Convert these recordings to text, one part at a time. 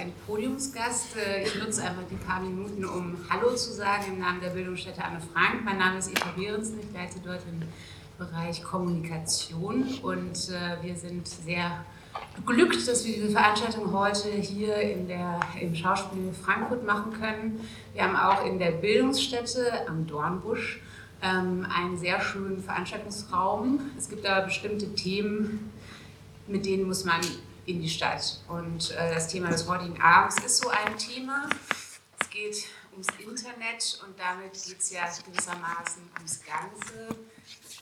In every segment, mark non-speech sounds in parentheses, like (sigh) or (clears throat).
einen Podiumsgast. Äh, ich nutze einfach die paar Minuten, um Hallo zu sagen im Namen der Bildungsstätte Anne Frank. Mein Name ist Eva Behrensen, ich leite dort im Bereich Kommunikation und äh, wir sind sehr beglückt, dass wir diese Veranstaltung heute hier in der, im Schauspiel Frankfurt machen können. Wir haben auch in der Bildungsstätte am Dornbusch ähm, einen sehr schönen Veranstaltungsraum. Es gibt aber bestimmte Themen, mit denen muss man in die Stadt. Und äh, das Thema des heutigen Abends ist so ein Thema. Es geht ums Internet und damit geht es ja gewissermaßen ums Ganze.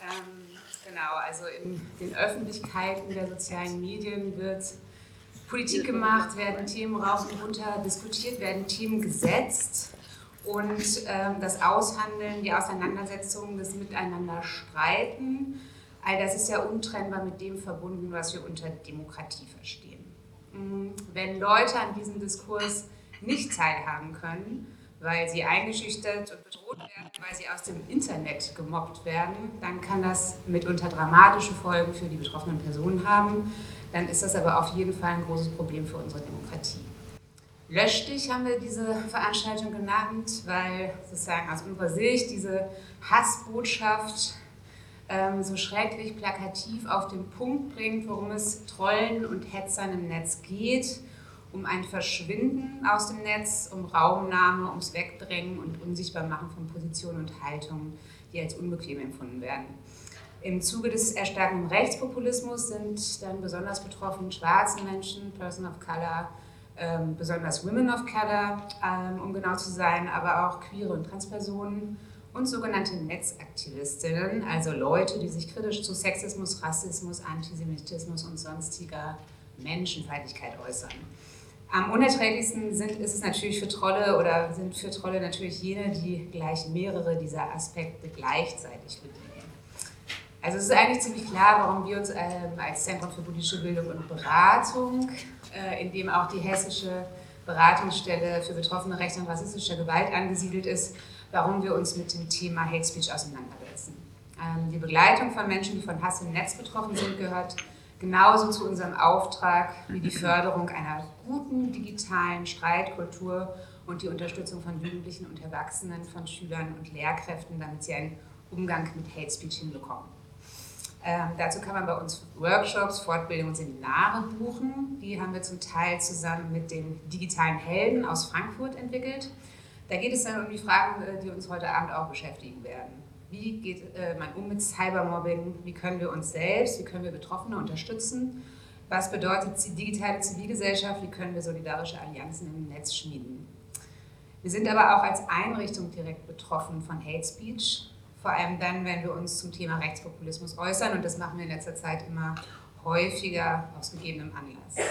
Ähm, genau, also in den Öffentlichkeiten der sozialen Medien wird Politik gemacht, werden Themen rauf und runter diskutiert, werden Themen gesetzt und ähm, das Aushandeln, die Auseinandersetzung, das Miteinander streiten, all das ist ja untrennbar mit dem verbunden, was wir unter Demokratie verstehen. Wenn Leute an diesem Diskurs nicht teilhaben können, weil sie eingeschüchtert und bedroht werden, weil sie aus dem Internet gemobbt werden, dann kann das mitunter dramatische Folgen für die betroffenen Personen haben. Dann ist das aber auf jeden Fall ein großes Problem für unsere Demokratie. Lösch dich haben wir diese Veranstaltung genannt, weil sozusagen aus unserer Sicht diese Hassbotschaft ähm, so schrecklich plakativ auf den Punkt bringt, worum es Trollen und Hetzern im Netz geht, um ein Verschwinden aus dem Netz, um Raumnahme, ums Wegdrängen und Unsichtbarmachen von Positionen und Haltungen, die als unbequem empfunden werden. Im Zuge des erstarkenden Rechtspopulismus sind dann besonders betroffen schwarze Menschen, Person of Color, ähm, besonders Women of Color, ähm, um genau zu sein, aber auch queere und Transpersonen und sogenannte Netzaktivistinnen, also Leute, die sich kritisch zu Sexismus, Rassismus, Antisemitismus und sonstiger Menschenfeindlichkeit äußern. Am unerträglichsten sind, ist es natürlich für Trolle oder sind für Trolle natürlich jene, die gleich mehrere dieser Aspekte gleichzeitig bedienen. Also es ist eigentlich ziemlich klar, warum wir uns ähm, als Zentrum für politische Bildung und Beratung äh, in dem auch die hessische Beratungsstelle für betroffene Rechte und rassistischer Gewalt angesiedelt ist, warum wir uns mit dem Thema Hate Speech auseinandersetzen. Ähm, die Begleitung von Menschen, die von Hass im Netz betroffen sind, gehört genauso zu unserem Auftrag wie die Förderung einer guten digitalen Streitkultur und die Unterstützung von Jugendlichen und Erwachsenen, von Schülern und Lehrkräften, damit sie einen Umgang mit Hate Speech hinbekommen. Ähm, dazu kann man bei uns Workshops, Fortbildungen und Seminare buchen. Die haben wir zum Teil zusammen mit den digitalen Helden aus Frankfurt entwickelt. Da geht es dann um die Fragen, äh, die uns heute Abend auch beschäftigen werden. Wie geht äh, man um mit Cybermobbing? Wie können wir uns selbst, wie können wir Betroffene unterstützen? Was bedeutet die digitale Zivilgesellschaft? Wie können wir solidarische Allianzen im Netz schmieden? Wir sind aber auch als Einrichtung direkt betroffen von Hate Speech vor allem dann, wenn wir uns zum Thema Rechtspopulismus äußern und das machen wir in letzter Zeit immer häufiger aus gegebenem Anlass.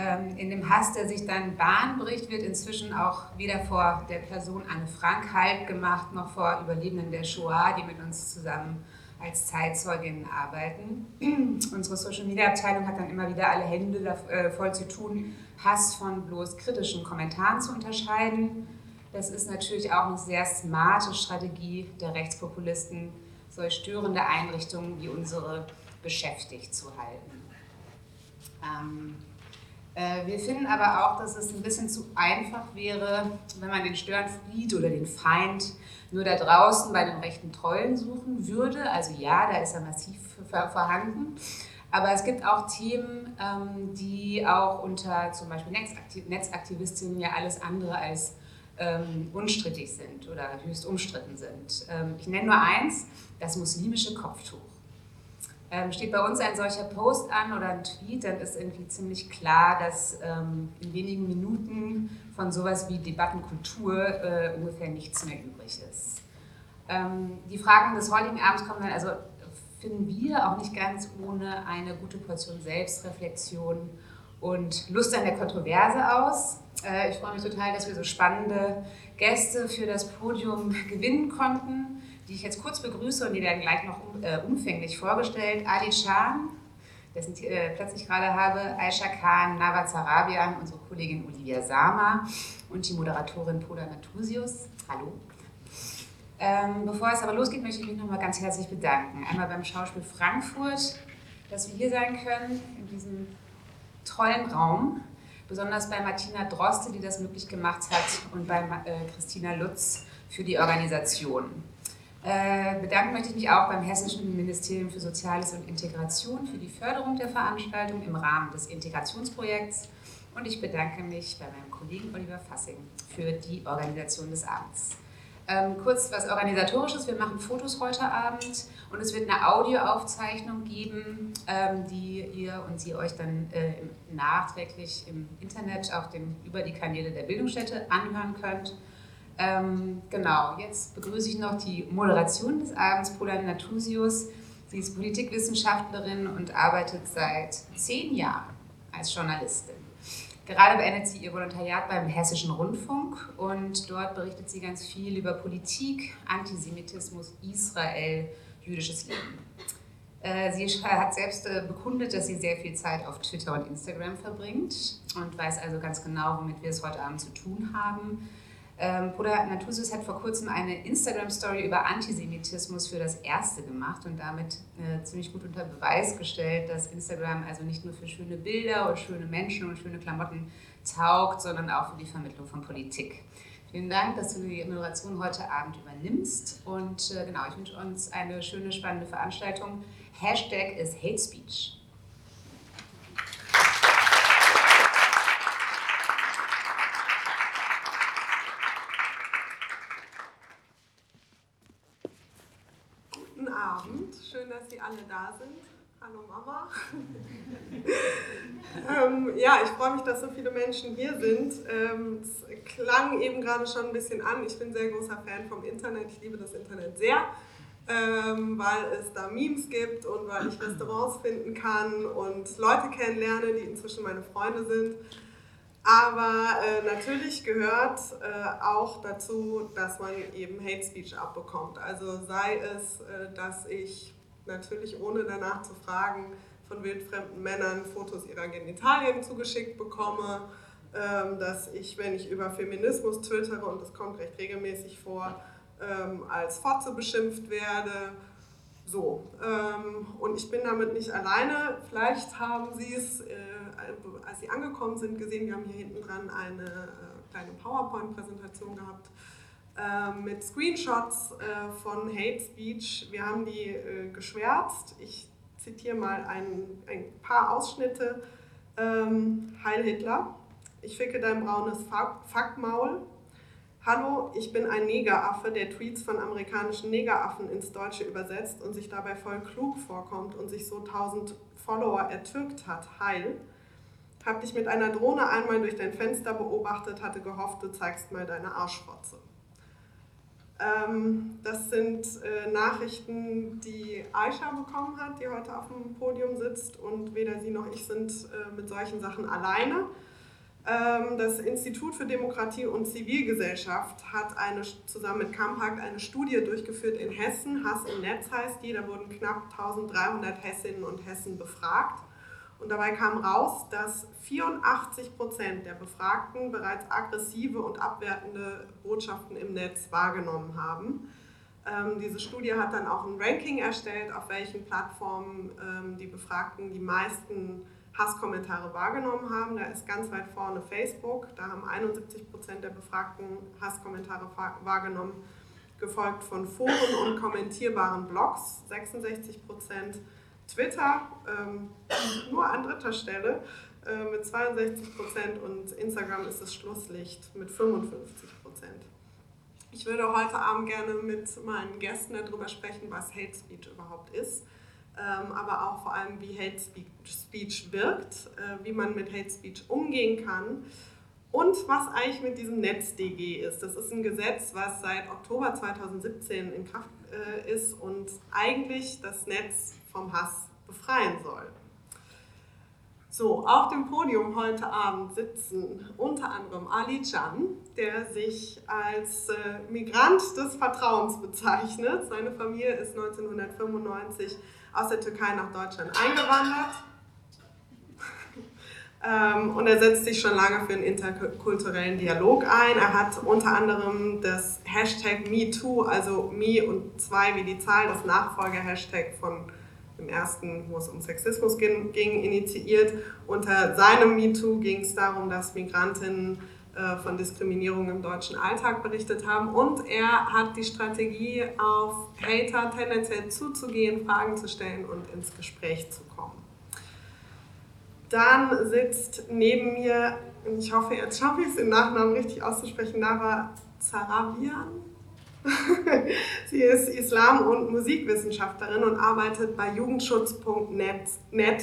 Ähm, in dem Hass, der sich dann Bahn bricht, wird inzwischen auch weder vor der Person Anne Frank Halt gemacht, noch vor Überlebenden der Shoah, die mit uns zusammen als Zeitzeuginnen arbeiten. (clears throat) Unsere Social Media Abteilung hat dann immer wieder alle Hände äh, voll zu tun, Hass von bloß kritischen Kommentaren zu unterscheiden das ist natürlich auch eine sehr smarte Strategie der Rechtspopulisten, solch störende Einrichtungen wie unsere beschäftigt zu halten. Ähm, äh, wir finden aber auch, dass es ein bisschen zu einfach wäre, wenn man den Störenfried oder den Feind nur da draußen bei den rechten Trollen suchen würde. Also ja, da ist er massiv vorhanden. Aber es gibt auch Themen, ähm, die auch unter zum Beispiel Netzaktivistinnen ja alles andere als ähm, unstrittig sind oder höchst umstritten sind. Ähm, ich nenne nur eins, das muslimische Kopftuch. Ähm, steht bei uns ein solcher Post an oder ein Tweet, dann ist irgendwie ziemlich klar, dass ähm, in wenigen Minuten von sowas wie Debattenkultur äh, ungefähr nichts mehr übrig ist. Ähm, die Fragen des heutigen Abends kommen dann, also finden wir auch nicht ganz ohne eine gute Portion Selbstreflexion und Lust an der Kontroverse aus. Äh, ich freue mich total, dass wir so spannende Gäste für das Podium gewinnen konnten, die ich jetzt kurz begrüße und die werden gleich noch äh, umfänglich vorgestellt. Ali Chan, dessen äh, Platz ich gerade habe, Aisha Khan, Nava Zarabian, unsere Kollegin Olivia Sama und die Moderatorin Pola Natusius. Hallo. Ähm, bevor es aber losgeht, möchte ich mich nochmal ganz herzlich bedanken. Einmal beim Schauspiel Frankfurt, dass wir hier sein können, in diesem tollen Raum besonders bei Martina Droste, die das möglich gemacht hat, und bei äh, Christina Lutz für die Organisation. Äh, bedanken möchte ich mich auch beim Hessischen Ministerium für Soziales und Integration für die Förderung der Veranstaltung im Rahmen des Integrationsprojekts und ich bedanke mich bei meinem Kollegen Oliver Fassing für die Organisation des Abends. Ähm, kurz was Organisatorisches. Wir machen Fotos heute Abend und es wird eine Audioaufzeichnung geben, ähm, die ihr und sie euch dann äh, nachträglich im Internet auf dem, über die Kanäle der Bildungsstätte anhören könnt. Ähm, genau, jetzt begrüße ich noch die Moderation des Abends, Pola Natusius. Sie ist Politikwissenschaftlerin und arbeitet seit zehn Jahren als Journalistin. Gerade beendet sie ihr Volontariat beim Hessischen Rundfunk und dort berichtet sie ganz viel über Politik, Antisemitismus, Israel, jüdisches Leben. Äh, sie (laughs) hat selbst äh, bekundet, dass sie sehr viel Zeit auf Twitter und Instagram verbringt und weiß also ganz genau, womit wir es heute Abend zu tun haben. Ähm, Bruder Natusus hat vor kurzem eine Instagram-Story über Antisemitismus für das Erste gemacht und damit äh, ziemlich gut unter Beweis gestellt, dass Instagram also nicht nur für schöne Bilder und schöne Menschen und schöne Klamotten taugt, sondern auch für die Vermittlung von Politik. Vielen Dank, dass du die Moderation heute Abend übernimmst. Und äh, genau, ich wünsche uns eine schöne, spannende Veranstaltung. Hashtag ist Hate Speech. Alle da sind. Hallo Mama. (laughs) ähm, ja, ich freue mich, dass so viele Menschen hier sind. Ähm, es klang eben gerade schon ein bisschen an. Ich bin sehr großer Fan vom Internet. Ich liebe das Internet sehr, ähm, weil es da Memes gibt und weil ich Restaurants finden kann und Leute kennenlerne, die inzwischen meine Freunde sind. Aber äh, natürlich gehört äh, auch dazu, dass man eben Hate Speech abbekommt. Also sei es, äh, dass ich natürlich ohne danach zu fragen, von wildfremden Männern Fotos ihrer Genitalien zugeschickt bekomme, ähm, dass ich, wenn ich über Feminismus twittere, und das kommt recht regelmäßig vor, ähm, als Fotze beschimpft werde. So, ähm, und ich bin damit nicht alleine. Vielleicht haben Sie es, äh, als Sie angekommen sind, gesehen, wir haben hier hinten dran eine äh, kleine PowerPoint-Präsentation gehabt mit Screenshots äh, von Hate Speech. Wir haben die äh, geschwärzt. Ich zitiere mal ein, ein paar Ausschnitte. Ähm, Heil Hitler, ich ficke dein braunes Fuckmaul. Hallo, ich bin ein Negeraffe, der Tweets von amerikanischen Negeraffen ins Deutsche übersetzt und sich dabei voll klug vorkommt und sich so 1000 Follower ertürkt hat. Heil. Hab dich mit einer Drohne einmal durch dein Fenster beobachtet, hatte gehofft, du zeigst mal deine Arschfotze. Ähm, das sind äh, Nachrichten, die Aisha bekommen hat, die heute auf dem Podium sitzt und weder sie noch ich sind äh, mit solchen Sachen alleine. Ähm, das Institut für Demokratie und Zivilgesellschaft hat eine, zusammen mit Kampakt eine Studie durchgeführt in Hessen. Hass im Netz heißt die. Da wurden knapp 1300 Hessinnen und Hessen befragt. Und dabei kam raus, dass 84 Prozent der Befragten bereits aggressive und abwertende Botschaften im Netz wahrgenommen haben. Ähm, diese Studie hat dann auch ein Ranking erstellt, auf welchen Plattformen ähm, die Befragten die meisten Hasskommentare wahrgenommen haben. Da ist ganz weit vorne Facebook, da haben 71 Prozent der Befragten Hasskommentare wahrgenommen, gefolgt von Foren und kommentierbaren Blogs, 66 Prozent Twitter ähm, nur an dritter Stelle äh, mit 62 Prozent und Instagram ist das Schlusslicht mit 55 Prozent. Ich würde heute Abend gerne mit meinen Gästen darüber sprechen, was Hate Speech überhaupt ist, ähm, aber auch vor allem, wie Hate Speech wirkt, äh, wie man mit Hate Speech umgehen kann und was eigentlich mit diesem NetzDG ist. Das ist ein Gesetz, was seit Oktober 2017 in Kraft äh, ist und eigentlich das Netz vom Hass befreien soll. So, auf dem Podium heute Abend sitzen unter anderem Ali Can, der sich als äh, Migrant des Vertrauens bezeichnet. Seine Familie ist 1995 aus der Türkei nach Deutschland eingewandert. (laughs) ähm, und er setzt sich schon lange für einen interkulturellen Dialog ein. Er hat unter anderem das Hashtag MeToo, also Me und zwei wie die Zahl, das Nachfolger-Hashtag von im ersten, wo es um Sexismus ging, initiiert. Unter seinem MeToo ging es darum, dass Migrantinnen äh, von Diskriminierung im deutschen Alltag berichtet haben. Und er hat die Strategie, auf Hater tendenziell zuzugehen, Fragen zu stellen und ins Gespräch zu kommen. Dann sitzt neben mir, ich hoffe, jetzt schaffe ich es, den Nachnamen richtig auszusprechen, Nava Zarabian. (laughs) Sie ist Islam- und Musikwissenschaftlerin und arbeitet bei Jugendschutz.net.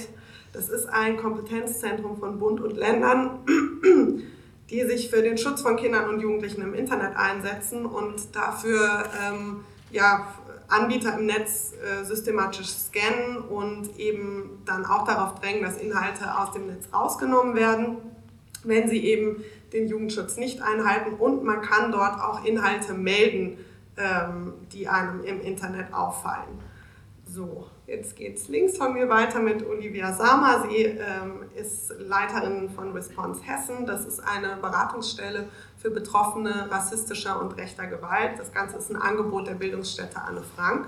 Das ist ein Kompetenzzentrum von Bund und Ländern, (clears throat) die sich für den Schutz von Kindern und Jugendlichen im Internet einsetzen und dafür ähm, ja, Anbieter im Netz äh, systematisch scannen und eben dann auch darauf drängen, dass Inhalte aus dem Netz rausgenommen werden, wenn sie eben den Jugendschutz nicht einhalten. Und man kann dort auch Inhalte melden, ähm, die einem im Internet auffallen. So, jetzt geht es links von mir weiter mit Olivia Sama. Sie ähm, ist Leiterin von Response Hessen. Das ist eine Beratungsstelle für Betroffene rassistischer und rechter Gewalt. Das Ganze ist ein Angebot der Bildungsstätte Anne Frank.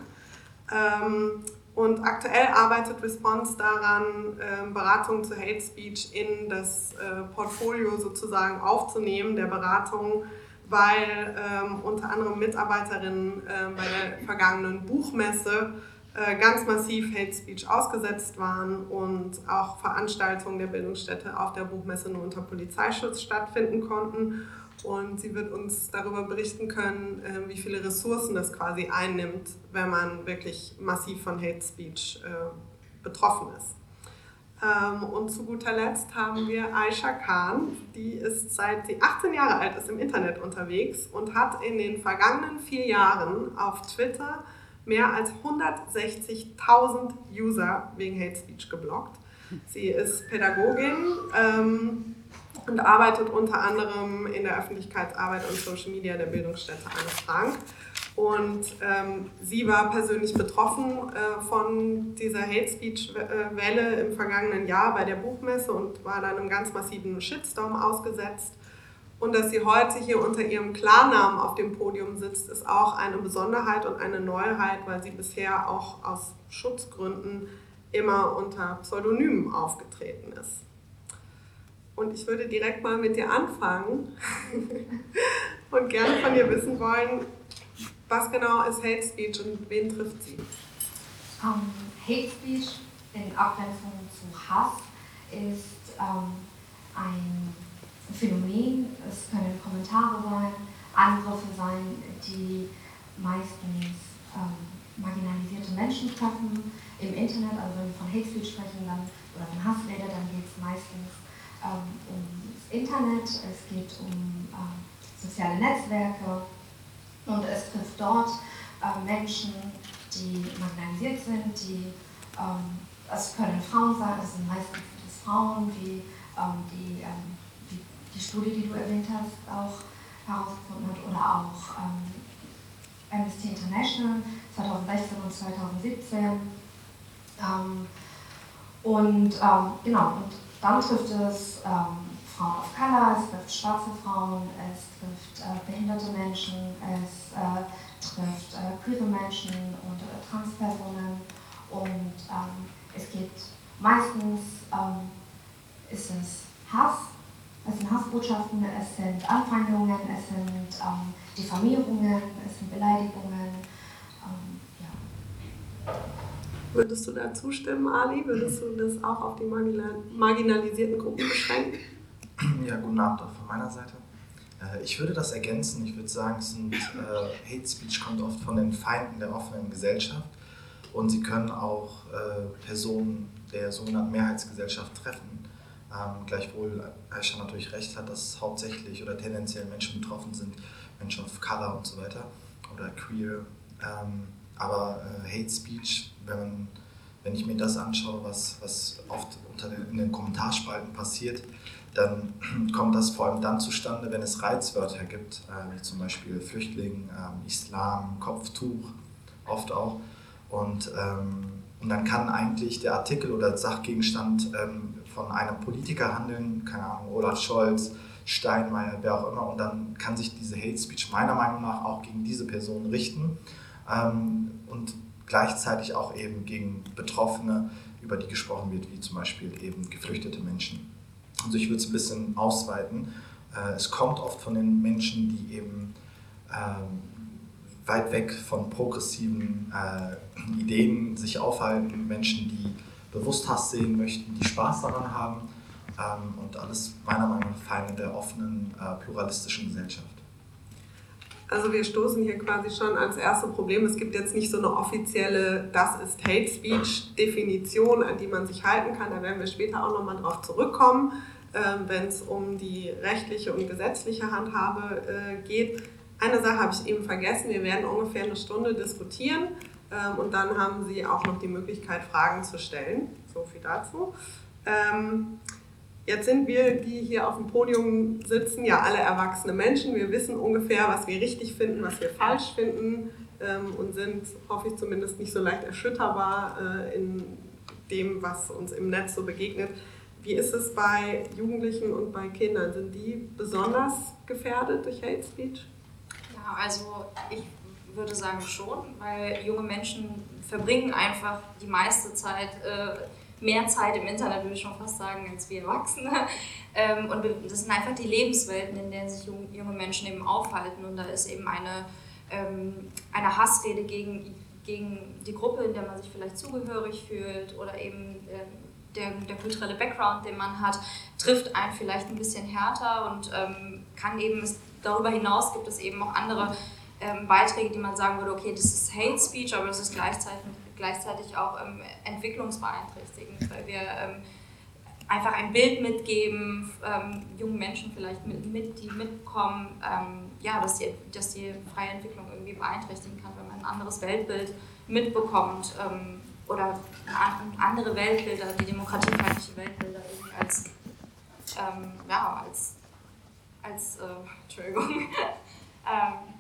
Ähm, und aktuell arbeitet Response daran, ähm, Beratungen zu Hate Speech in das äh, Portfolio sozusagen aufzunehmen, der Beratung, weil ähm, unter anderem Mitarbeiterinnen äh, bei der vergangenen Buchmesse äh, ganz massiv Hate Speech ausgesetzt waren und auch Veranstaltungen der Bildungsstätte auf der Buchmesse nur unter Polizeischutz stattfinden konnten. Und sie wird uns darüber berichten können, äh, wie viele Ressourcen das quasi einnimmt, wenn man wirklich massiv von Hate Speech äh, betroffen ist. Ähm, und zu guter Letzt haben wir Aisha Khan, die ist seit sie 18 Jahre alt ist im Internet unterwegs und hat in den vergangenen vier Jahren auf Twitter mehr als 160.000 User wegen Hate Speech geblockt. Sie ist Pädagogin ähm, und arbeitet unter anderem in der Öffentlichkeitsarbeit und Social Media der Bildungsstätte Anne Frank. Und ähm, sie war persönlich betroffen äh, von dieser Hate Speech-Welle im vergangenen Jahr bei der Buchmesse und war dann einem ganz massiven Shitstorm ausgesetzt. Und dass sie heute hier unter ihrem Klarnamen auf dem Podium sitzt, ist auch eine Besonderheit und eine Neuheit, weil sie bisher auch aus Schutzgründen immer unter Pseudonymen aufgetreten ist. Und ich würde direkt mal mit dir anfangen (laughs) und gerne von dir wissen wollen, was genau ist Hate Speech und wen trifft sie? Um, Hate Speech in Abgrenzung zu Hass ist um, ein Phänomen. Es können Kommentare sein, Angriffe sein, die meistens ähm, marginalisierte Menschen treffen im Internet. Also wenn wir von Hate Speech sprechen dann, oder von Hassrede, dann geht es meistens ähm, ums Internet, es geht um ähm, soziale Netzwerke. Und es trifft dort äh, Menschen, die marginalisiert sind, die ähm, es können Frauen sein, es sind meistens Frauen, die, ähm, die ähm, die Studie, die du erwähnt hast, auch herausgefunden hat. Oder auch ähm, Amnesty International 2016 und 2017. Ähm, und ähm, genau, und dann trifft es ähm, Frauen of Color, es trifft schwarze Frauen, es trifft äh, behinderte Menschen, es äh, trifft äh, queere Menschen und äh, Transpersonen und ähm, es gibt meistens ähm, ist es Hass, es sind Hassbotschaften, es sind Anfeindungen, es sind ähm, Diffamierungen, es sind Beleidigungen. Ähm, ja. Würdest du da zustimmen, Ali? Würdest du das auch auf die marginalisierten Gruppen beschränken? Ja, guten Abend auch von meiner Seite. Äh, ich würde das ergänzen. Ich würde sagen, sind, äh, Hate Speech kommt oft von den Feinden der offenen Gesellschaft und sie können auch äh, Personen der sogenannten Mehrheitsgesellschaft treffen. Ähm, gleichwohl Aisha natürlich recht hat, dass hauptsächlich oder tendenziell Menschen betroffen sind, Menschen of Color und so weiter oder queer. Ähm, aber äh, Hate Speech, wenn, man, wenn ich mir das anschaue, was, was oft unter den, in den Kommentarspalten passiert, dann (clears throat) kommt das vor allem dann zustande, wenn es Reizwörter gibt, äh, wie zum Beispiel Flüchtling, äh, Islam, Kopftuch, oft auch. Und, ähm, und dann kann eigentlich der Artikel oder Sachgegenstand ähm, von einem Politiker handeln, keine Ahnung, Olaf Scholz, Steinmeier, wer auch immer, und dann kann sich diese Hate Speech meiner Meinung nach auch gegen diese Person richten. Ähm, und gleichzeitig auch eben gegen Betroffene, über die gesprochen wird, wie zum Beispiel eben geflüchtete Menschen. Also ich würde es ein bisschen ausweiten. Äh, es kommt oft von den Menschen, die eben ähm, weit weg von progressiven äh, Ideen sich aufhalten, Menschen, die bewusst Hass sehen möchten, die Spaß daran haben ähm, und alles meiner Meinung nach Feinde der offenen, äh, pluralistischen Gesellschaft. Also wir stoßen hier quasi schon ans erste Problem. Es gibt jetzt nicht so eine offizielle, das ist Hate Speech Definition, an die man sich halten kann. Da werden wir später auch nochmal drauf zurückkommen, ähm, wenn es um die rechtliche und gesetzliche Handhabe äh, geht. Eine Sache habe ich eben vergessen. Wir werden ungefähr eine Stunde diskutieren ähm, und dann haben Sie auch noch die Möglichkeit, Fragen zu stellen. So viel dazu. Jetzt sind wir, die hier auf dem Podium sitzen, ja alle erwachsene Menschen. Wir wissen ungefähr, was wir richtig finden, was wir falsch finden ähm, und sind, hoffe ich zumindest, nicht so leicht erschütterbar äh, in dem, was uns im Netz so begegnet. Wie ist es bei Jugendlichen und bei Kindern? Sind die besonders gefährdet durch Hate Speech? Ja, also ich würde sagen schon, weil junge Menschen verbringen einfach die meiste Zeit äh, mehr Zeit im Internet, würde ich schon fast sagen, als wir Erwachsene. Ähm, und das sind einfach die Lebenswelten, in denen sich junge Menschen eben aufhalten. Und da ist eben eine, ähm, eine Hassrede gegen, gegen die Gruppe, in der man sich vielleicht zugehörig fühlt oder eben ähm, der, der kulturelle Background, den man hat, trifft einen vielleicht ein bisschen härter und kann eben, darüber hinaus gibt es eben auch andere Beiträge, die man sagen würde, okay, das ist Hate Speech, aber das ist gleichzeitig gleichzeitig auch ähm, entwicklungsbeeinträchtigend, weil wir ähm, einfach ein Bild mitgeben, ähm, jungen Menschen vielleicht mit, mit die mitbekommen, ähm, ja, dass, die, dass die freie Entwicklung irgendwie beeinträchtigen kann, wenn man ein anderes Weltbild mitbekommt ähm, oder andere Weltbilder, die demokratiefeindliche Weltbilder irgendwie als, ähm, ja, als, als äh, Entschuldigung, (laughs)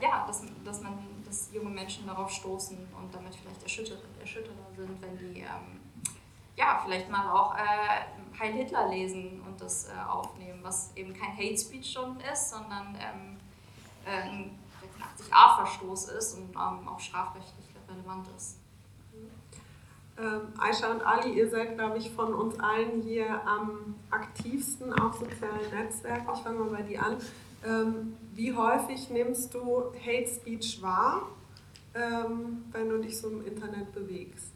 ja, dass, dass man dass junge Menschen darauf stoßen und damit vielleicht erschüttert, erschütterter sind, wenn die ähm, ja, vielleicht mal auch äh, Heil Hitler lesen und das äh, aufnehmen, was eben kein Hate Speech schon ist, sondern ähm, äh, ein 86a-Verstoß ist und ähm, auch strafrechtlich relevant ist. Ähm, Aisha und Ali, ihr seid, glaube ich, von uns allen hier am aktivsten auf sozialen Netzwerken. Ich fange mal bei dir an. Ähm, wie häufig nimmst du Hate Speech wahr, ähm, wenn du dich so im Internet bewegst?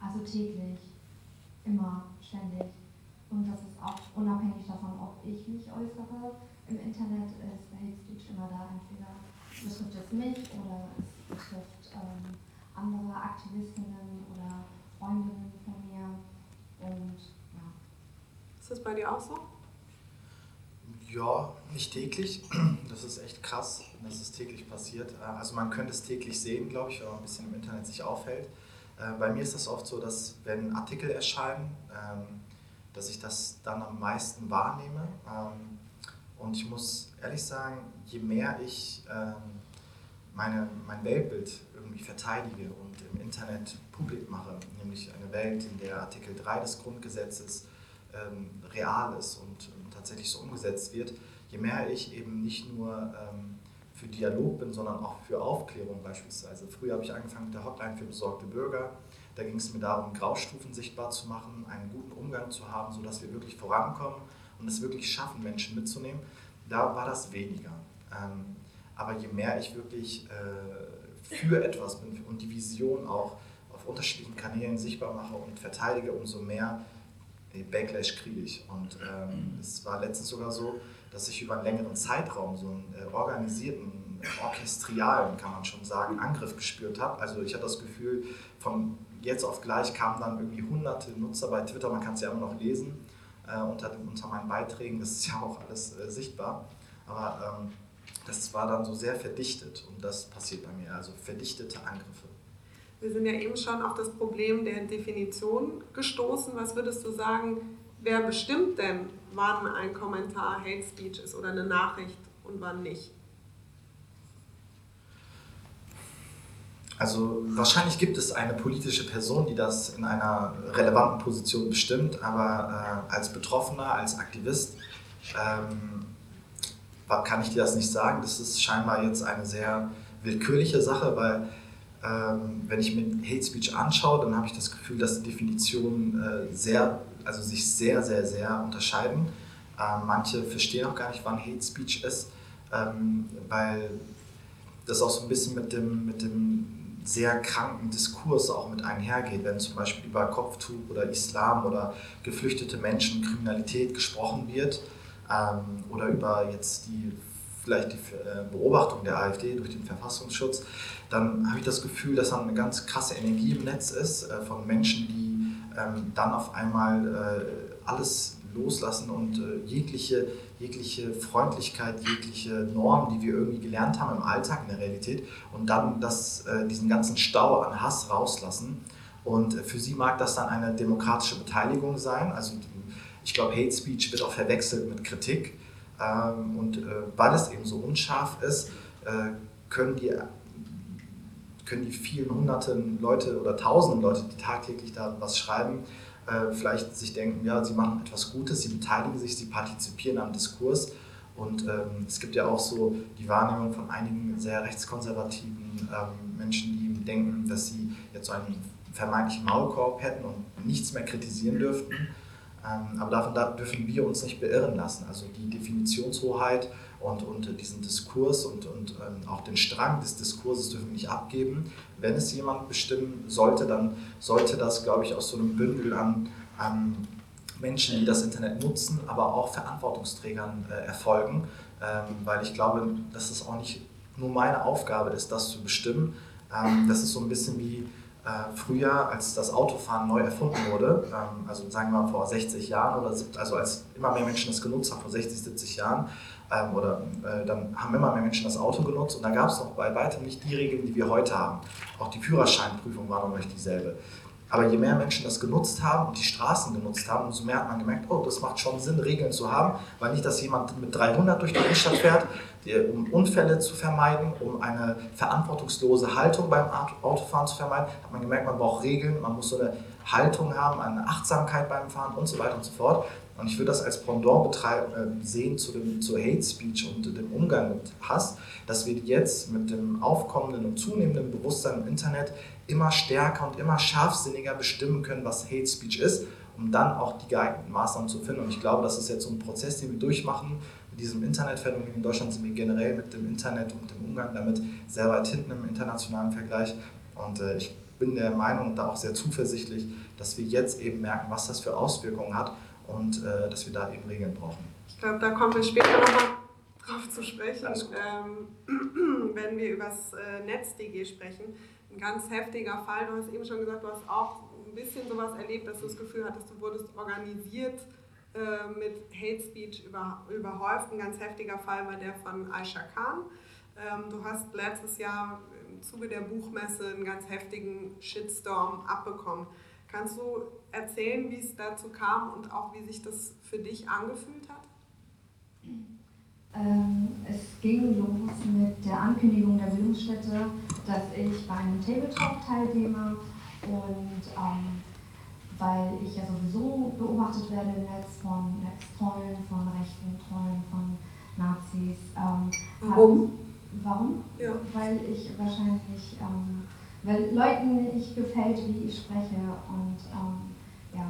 Also täglich, immer, ständig. Und das ist auch unabhängig davon, ob ich mich äußere. Im Internet ist Hate Speech immer da, entweder betrifft es mich oder es betrifft ähm, andere Aktivistinnen oder Freundinnen von mir. Und ja. Ist das bei dir auch so? Ja, nicht täglich. (clears throat) Das ist echt krass, dass es täglich passiert. Äh, also man könnte es täglich sehen, glaube ich, wenn man ein bisschen im Internet sich aufhält. Äh, bei mir ist das oft so, dass wenn Artikel erscheinen, ähm, dass ich das dann am meisten wahrnehme. Ähm, und ich muss ehrlich sagen, je mehr ich ähm, meine, mein Weltbild irgendwie verteidige und im Internet publik mache, nämlich eine Welt, in der Artikel 3 des Grundgesetzes real ist und tatsächlich so umgesetzt wird, je mehr ich eben nicht nur ähm, für Dialog bin, sondern auch für Aufklärung beispielsweise. Früher habe ich angefangen mit der Hotline für besorgte Bürger. Da ging es mir darum, Graustufen sichtbar zu machen, einen guten Umgang zu haben, sodass wir wirklich vorankommen und es wirklich schaffen, Menschen mitzunehmen. Da war das weniger. Ähm, aber je mehr ich wirklich äh, für etwas bin und die Vision auch auf unterschiedlichen Kanälen sichtbar mache und verteidige, umso mehr Backlash kriege ich. Und ähm, es war letztens sogar so, dass ich über einen längeren Zeitraum so einen äh, organisierten, orchestrialen, kann man schon sagen, Angriff gespürt habe. Also ich hatte das Gefühl, von jetzt auf gleich kamen dann irgendwie hunderte Nutzer bei Twitter, man kann es ja immer noch lesen, äh, unter, unter meinen Beiträgen, das ist ja auch alles äh, sichtbar. Aber ähm, das war dann so sehr verdichtet und das passiert bei mir, also verdichtete Angriffe. Wir sind ja eben schon auf das Problem der Definition gestoßen. Was würdest du sagen, wer bestimmt denn, wann ein Kommentar Hate Speech ist oder eine Nachricht und wann nicht? Also wahrscheinlich gibt es eine politische Person, die das in einer relevanten Position bestimmt, aber äh, als Betroffener, als Aktivist ähm, kann ich dir das nicht sagen. Das ist scheinbar jetzt eine sehr willkürliche Sache, weil ähm, wenn ich mir Hate Speech anschaue, dann habe ich das Gefühl, dass die Definitionen äh, sehr, also sich sehr, sehr, sehr unterscheiden. Ähm, manche verstehen auch gar nicht, wann Hate Speech ist, ähm, weil das auch so ein bisschen mit dem, mit dem sehr kranken Diskurs auch mit einhergeht, wenn zum Beispiel über Kopftuch oder Islam oder geflüchtete Menschen, Kriminalität gesprochen wird ähm, oder über jetzt die vielleicht die äh, Beobachtung der AfD durch den Verfassungsschutz, dann habe ich das Gefühl, dass dann eine ganz krasse Energie im Netz ist äh, von Menschen, die ähm, dann auf einmal äh, alles loslassen und jegliche, jegliche Freundlichkeit, jegliche Normen, die wir irgendwie gelernt haben im Alltag, in der Realität, und dann das, diesen ganzen Stau an Hass rauslassen. Und für sie mag das dann eine demokratische Beteiligung sein. Also ich glaube, Hate Speech wird auch verwechselt mit Kritik. Ähm, und äh, weil es eben so unscharf ist, äh, können die, können die vielen hunderten Leute oder tausenden Leute, die tagtäglich da was schreiben, äh, vielleicht sich denken, ja, sie machen etwas Gutes, sie beteiligen sich, sie partizipieren am Diskurs. Und ähm, es gibt ja auch so die Wahrnehmung von einigen sehr rechtskonservativen ähm, Menschen, die denken, dass sie jetzt so einen vermeintlichen Maulkorb hätten und nichts mehr kritisieren dürften. Ähm, aber davon dürfen wir uns nicht beirren lassen. Also die Definitionshoheit und, und diesen Diskurs und, und ähm, auch den Strang des Diskurses dürfen wir nicht abgeben. Wenn es jemand bestimmen sollte, dann sollte das, glaube ich, aus so einem Bündel an, an Menschen, die das Internet nutzen, aber auch Verantwortungsträgern äh, erfolgen, ähm, weil ich glaube, dass es auch nicht nur meine Aufgabe ist, das zu bestimmen. das ist so ein bisschen wie äh, früher, als das Autofahren neu erfunden wurde, ähm, also sagen wir mal vor 60 Jahren oder also als immer mehr Menschen das genutzt haben, vor 60, 70 Jahren, ähm, oder äh, dann haben immer mehr Menschen das Auto genutzt und da gab es noch bei weitem nicht die Regeln, die wir heute haben. Auch die Führerscheinprüfung war noch nicht dieselbe. Aber je mehr Menschen das genutzt haben und die Straßen genutzt haben, umso mehr hat man gemerkt, oh, das macht schon Sinn, Regeln zu haben, weil nicht, dass jemand mit 300 durch die Innenstadt fährt, um Unfälle zu vermeiden, um eine verantwortungslose Haltung beim Autofahren zu vermeiden, hat man gemerkt, man braucht Regeln, man muss so eine Haltung haben, eine Achtsamkeit beim Fahren und so weiter und so fort. Und ich würde das als Pendant äh, sehen zu dem, zur Hate Speech und dem Umgang mit Hass, dass wir jetzt mit dem aufkommenden und zunehmenden Bewusstsein im Internet immer stärker und immer scharfsinniger bestimmen können, was Hate Speech ist, um dann auch die geeigneten Maßnahmen zu finden. Und ich glaube, das ist jetzt so ein Prozess, den wir durchmachen. Mit diesem Internetphänomen in Deutschland sind wir generell mit dem Internet und dem Umgang damit sehr weit hinten im internationalen Vergleich. Und äh, ich bin der Meinung und da auch sehr zuversichtlich, dass wir jetzt eben merken, was das für Auswirkungen hat und äh, dass wir da eben Regeln brauchen. Ich glaube, da kommen wir später nochmal drauf zu sprechen, ähm, (clears throat) wenn wir über das äh, NetzDG sprechen ein ganz heftiger Fall. Du hast eben schon gesagt, du hast auch ein bisschen sowas erlebt, dass du das Gefühl hattest, du wurdest organisiert äh, mit Hate Speech über, überhäuft. Ein ganz heftiger Fall war der von Aisha Khan. Ähm, du hast letztes Jahr im Zuge der Buchmesse einen ganz heftigen Shitstorm abbekommen. Kannst du erzählen, wie es dazu kam und auch wie sich das für dich angefühlt hat? Ähm, es ging los mit der Ankündigung der Bildungsstätte, dass ich bei einem Tabletop teilnehme und ähm, weil ich ja sowieso beobachtet werde im Netz von Netztrollen, von rechten Trollen, von Nazis. Ähm, warum? Hab, warum? Ja. Weil ich wahrscheinlich, ähm, weil Leuten nicht gefällt, wie ich spreche und ähm, ja,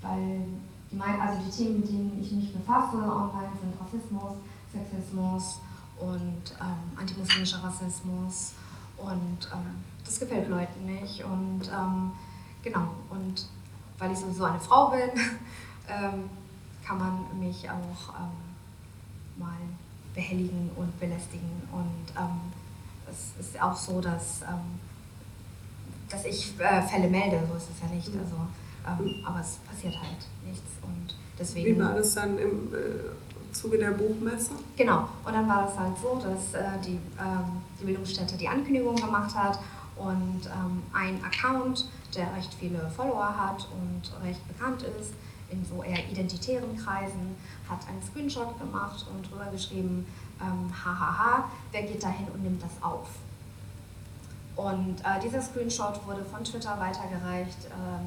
weil die, also die Themen, mit denen ich mich befasse online sind Rassismus, Sexismus und ähm, antimuslimischer Rassismus und ähm, das gefällt Leuten nicht und ähm, genau und weil ich sowieso eine Frau bin, (laughs) ähm, kann man mich auch ähm, mal behelligen und belästigen und es ist auch so, dass, dass ich äh, Fälle melde, so ist es ja nicht, also, aber es passiert halt nichts und deswegen... Wie war das dann im... Äh Zuge der Buchmesse? Genau. Und dann war das halt so, dass äh, die, ähm, die Bildungsstätte die Ankündigung gemacht hat und ähm, ein Account, der recht viele Follower hat und recht bekannt ist, in so eher identitären Kreisen, hat einen Screenshot gemacht und drüber geschrieben, ähm, hahaha, wer geht dahin und nimmt das auf? Und äh, dieser Screenshot wurde von Twitter weitergereicht äh,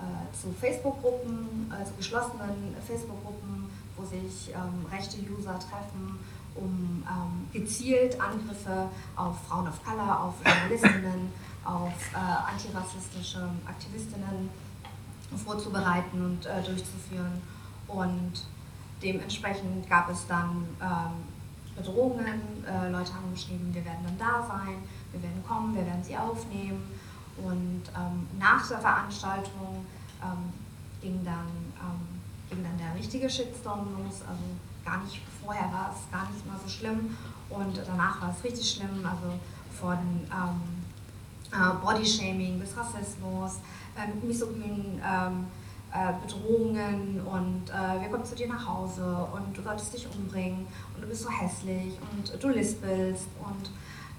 äh, zu Facebook-Gruppen, also geschlossenen Facebook-Gruppen wo sich ähm, rechte User treffen um ähm, gezielt Angriffe auf Frauen of Color, auf Journalistinnen, (laughs) auf äh, antirassistische Aktivistinnen vorzubereiten und äh, durchzuführen. Und dementsprechend gab es dann ähm, Bedrohungen. Äh, Leute haben geschrieben, wir werden dann da sein, wir werden kommen, wir werden sie aufnehmen. Und ähm, nach der Veranstaltung ähm, ging, dann, ähm, ging dann der richtige Shitstorm los. Also gar nicht vorher war es gar nicht mal so schlimm und danach war es richtig schlimm. Also von ähm, äh, Bodyshaming bis Rassismus, äh, misogynen ähm, äh, Bedrohungen und äh, wir kommen zu dir nach Hause und du solltest dich umbringen und du bist so hässlich und du lispelst und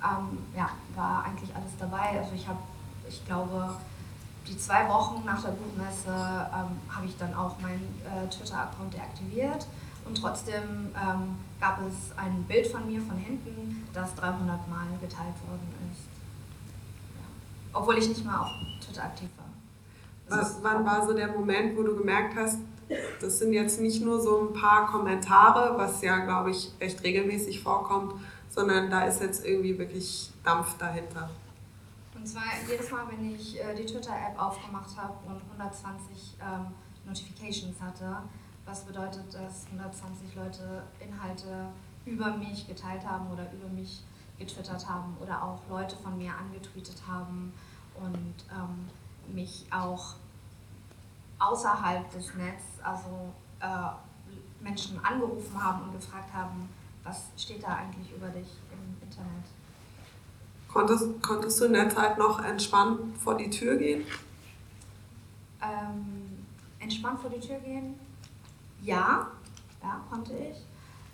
ähm, ja, war eigentlich alles dabei. Also ich habe, ich glaube, die zwei Wochen nach der Buchmesse ähm, habe ich dann auch meinen äh, Twitter-Account deaktiviert und trotzdem ähm, gab es ein Bild von mir von hinten, das 300 Mal geteilt worden ist. Ja. Obwohl ich nicht mal auf Twitter aktiv war. Was, wann war so der Moment, wo du gemerkt hast, das sind jetzt nicht nur so ein paar Kommentare, was ja, glaube ich, recht regelmäßig vorkommt, sondern da ist jetzt irgendwie wirklich Dampf dahinter? Und zwar jedes Mal, wenn ich äh, die Twitter-App aufgemacht habe und 120 ähm, Notifications hatte, was bedeutet, dass 120 Leute Inhalte über mich geteilt haben oder über mich getwittert haben oder auch Leute von mir angetweetet haben und ähm, mich auch außerhalb des Netzes, also äh, Menschen angerufen haben und gefragt haben, was steht da eigentlich über dich im Internet. Konntest, konntest du in der Zeit noch entspannt vor die Tür gehen? Ähm, entspannt vor die Tür gehen? Ja, ja, konnte ich.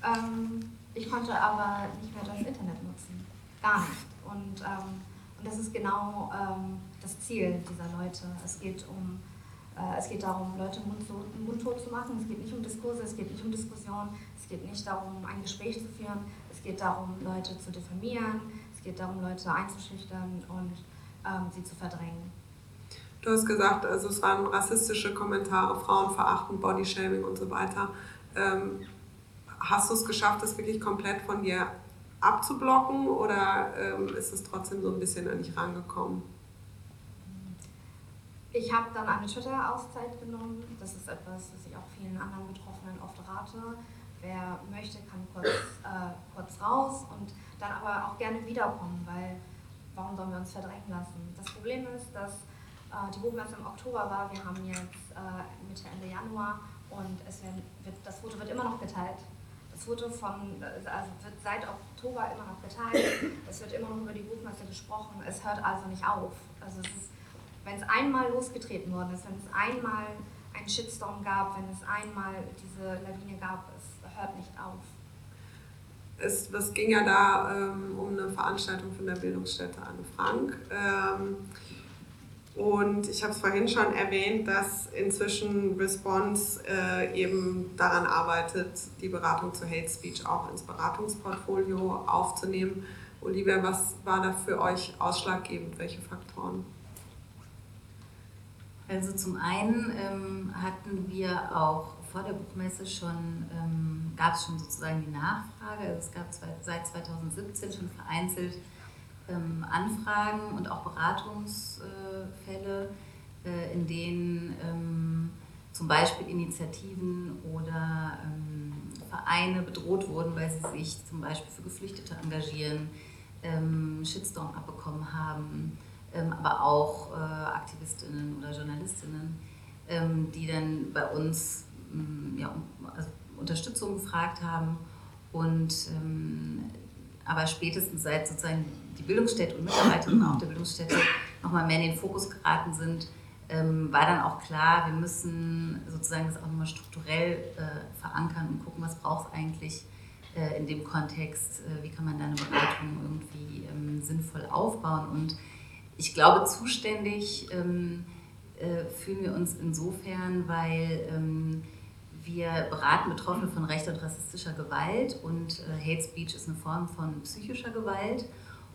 Ähm, ich konnte aber nicht mehr das Internet nutzen. Gar nicht. Und, ähm, und das ist genau ähm, das Ziel dieser Leute. Es geht um es geht darum, Leute mundtot zu machen. Es geht nicht um Diskurse, es geht nicht um Diskussion, es geht nicht darum, ein Gespräch zu führen. Es geht darum, Leute zu diffamieren. Es geht darum, Leute einzuschüchtern und ähm, sie zu verdrängen. Du hast gesagt, also es waren rassistische Kommentare, Frauenverachten, Bodyshaming und so weiter. Ähm, hast du es geschafft, das wirklich komplett von dir abzublocken oder ähm, ist es trotzdem so ein bisschen an dich rangekommen? Ich habe dann eine Twitter-Auszeit genommen. Das ist etwas, das ich auch vielen anderen Betroffenen oft rate. Wer möchte, kann kurz, äh, kurz raus und dann aber auch gerne wiederkommen, weil warum sollen wir uns verdrängen lassen? Das Problem ist, dass äh, die Buchmesse im Oktober war. Wir haben jetzt äh, Mitte, Ende Januar und es wird, das Foto wird immer noch geteilt. Das Foto von, also wird seit Oktober immer noch geteilt. Es wird immer noch über die Buchmesse gesprochen. Es hört also nicht auf. Also wenn es einmal losgetreten worden ist, wenn es einmal einen Shitstorm gab, wenn es einmal diese Lawine gab, es hört nicht auf. Es, es ging ja da ähm, um eine Veranstaltung von der Bildungsstätte Anne Frank. Ähm, und ich habe es vorhin schon erwähnt, dass inzwischen Response äh, eben daran arbeitet, die Beratung zu Hate Speech auch ins Beratungsportfolio aufzunehmen. Olivia, was war da für euch ausschlaggebend? Welche Faktoren? Also zum einen ähm, hatten wir auch vor der Buchmesse schon, ähm, gab es schon sozusagen die Nachfrage. Also es gab seit 2017 schon vereinzelt ähm, Anfragen und auch Beratungsfälle, äh, in denen ähm, zum Beispiel Initiativen oder ähm, Vereine bedroht wurden, weil sie sich zum Beispiel für Geflüchtete engagieren, ähm, Shitstorm abbekommen haben, aber auch äh, Aktivistinnen oder Journalistinnen, ähm, die dann bei uns mm, ja, also Unterstützung gefragt haben und aber spätestens seit sozusagen die Bildungsstätte und Mitarbeiterinnen (clears throat) auch der Bildungsstätte nochmal mehr in den Fokus geraten sind, ähm, war dann auch klar, wir müssen sozusagen das auch nochmal strukturell äh, verankern und gucken, was braucht es eigentlich äh, in dem Kontext, äh, wie kann man da eine Beratung irgendwie ähm, sinnvoll aufbauen. Und ich glaube, zuständig ähm, äh, fühlen wir uns insofern, weil ähm, wir beraten Betroffene von rechter und rassistischer Gewalt und äh, Hate Speech ist eine Form von psychischer Gewalt.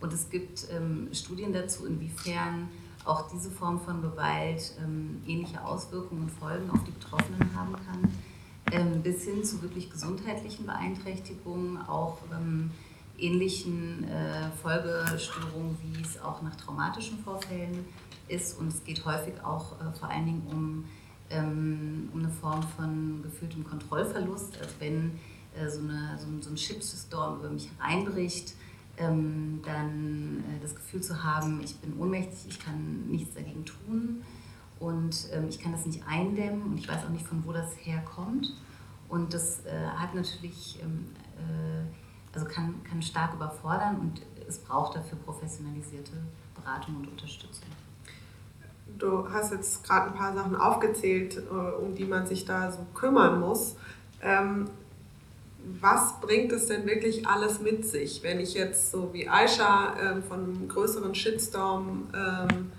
Und es gibt ähm, Studien dazu, inwiefern auch diese Form von Gewalt ähm, ähnliche Auswirkungen und Folgen auf die Betroffenen haben kann. ähm, bis hin zu wirklich gesundheitlichen Beeinträchtigungen, auch ähm, ähnlichen äh, Folgestörungen, wie es auch nach traumatischen Vorfällen ist. Und es geht häufig auch äh, vor allen Dingen um, ähm, um eine Form von gefühltem Kontrollverlust. Also wenn äh, so, eine, so, ein, so ein Shitstorm über mich hereinbricht, ähm, dann äh, das Gefühl zu haben, ich bin ohnmächtig, ich kann nichts dagegen tun und ähm, ich kann das nicht eindämmen und ich weiß auch nicht, von wo das herkommt. Und das äh, hat natürlich, ähm, äh, also kann, kann stark überfordern und es braucht dafür professionalisierte Beratung und Unterstützung. Du hast jetzt gerade ein paar Sachen aufgezählt, äh, um die man sich da so kümmern muss. Ähm, was bringt es denn wirklich alles mit sich, wenn ich jetzt so wie Aisha ähm, von einem größeren Shitstorm ähm,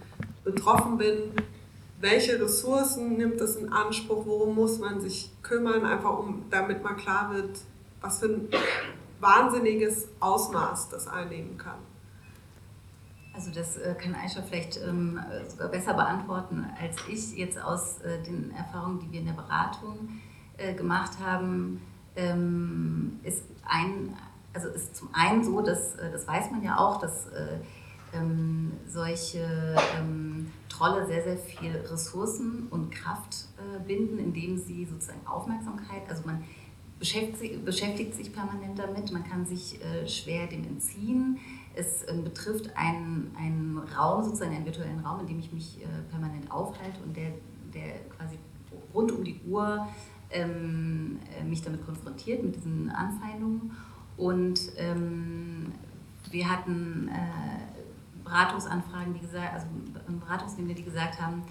betroffen bin? Welche Ressourcen nimmt es in Anspruch? Worum muss man sich kümmern, einfach um, damit mal klar wird, was für ein wahnsinniges Ausmaß das einnehmen kann? Also das äh, kann Aisha vielleicht ähm, sogar besser beantworten als ich jetzt aus äh, den Erfahrungen, die wir in der Beratung äh, gemacht haben ähm, ist ein, also ist zum einen so, dass, das weiß man ja auch, dass äh, ähm, solche Trolle sehr, sehr viel Ressourcen und Kraft binden, indem sie sozusagen Aufmerksamkeit, also man beschäftigt sich, permanent damit, man kann sich äh, schwer dem entziehen. Es ähm, betrifft einen, einen Raum, sozusagen einen virtuellen Raum, in dem ich mich äh, permanent aufhalte und der, der quasi rund um die Uhr ähm, äh, mich damit konfrontiert, mit diesen Anfeindungen. Und ähm, wir hatten äh, Beratungsanfragen, die gesagt, also Beratungsnehmer, die gesagt haben,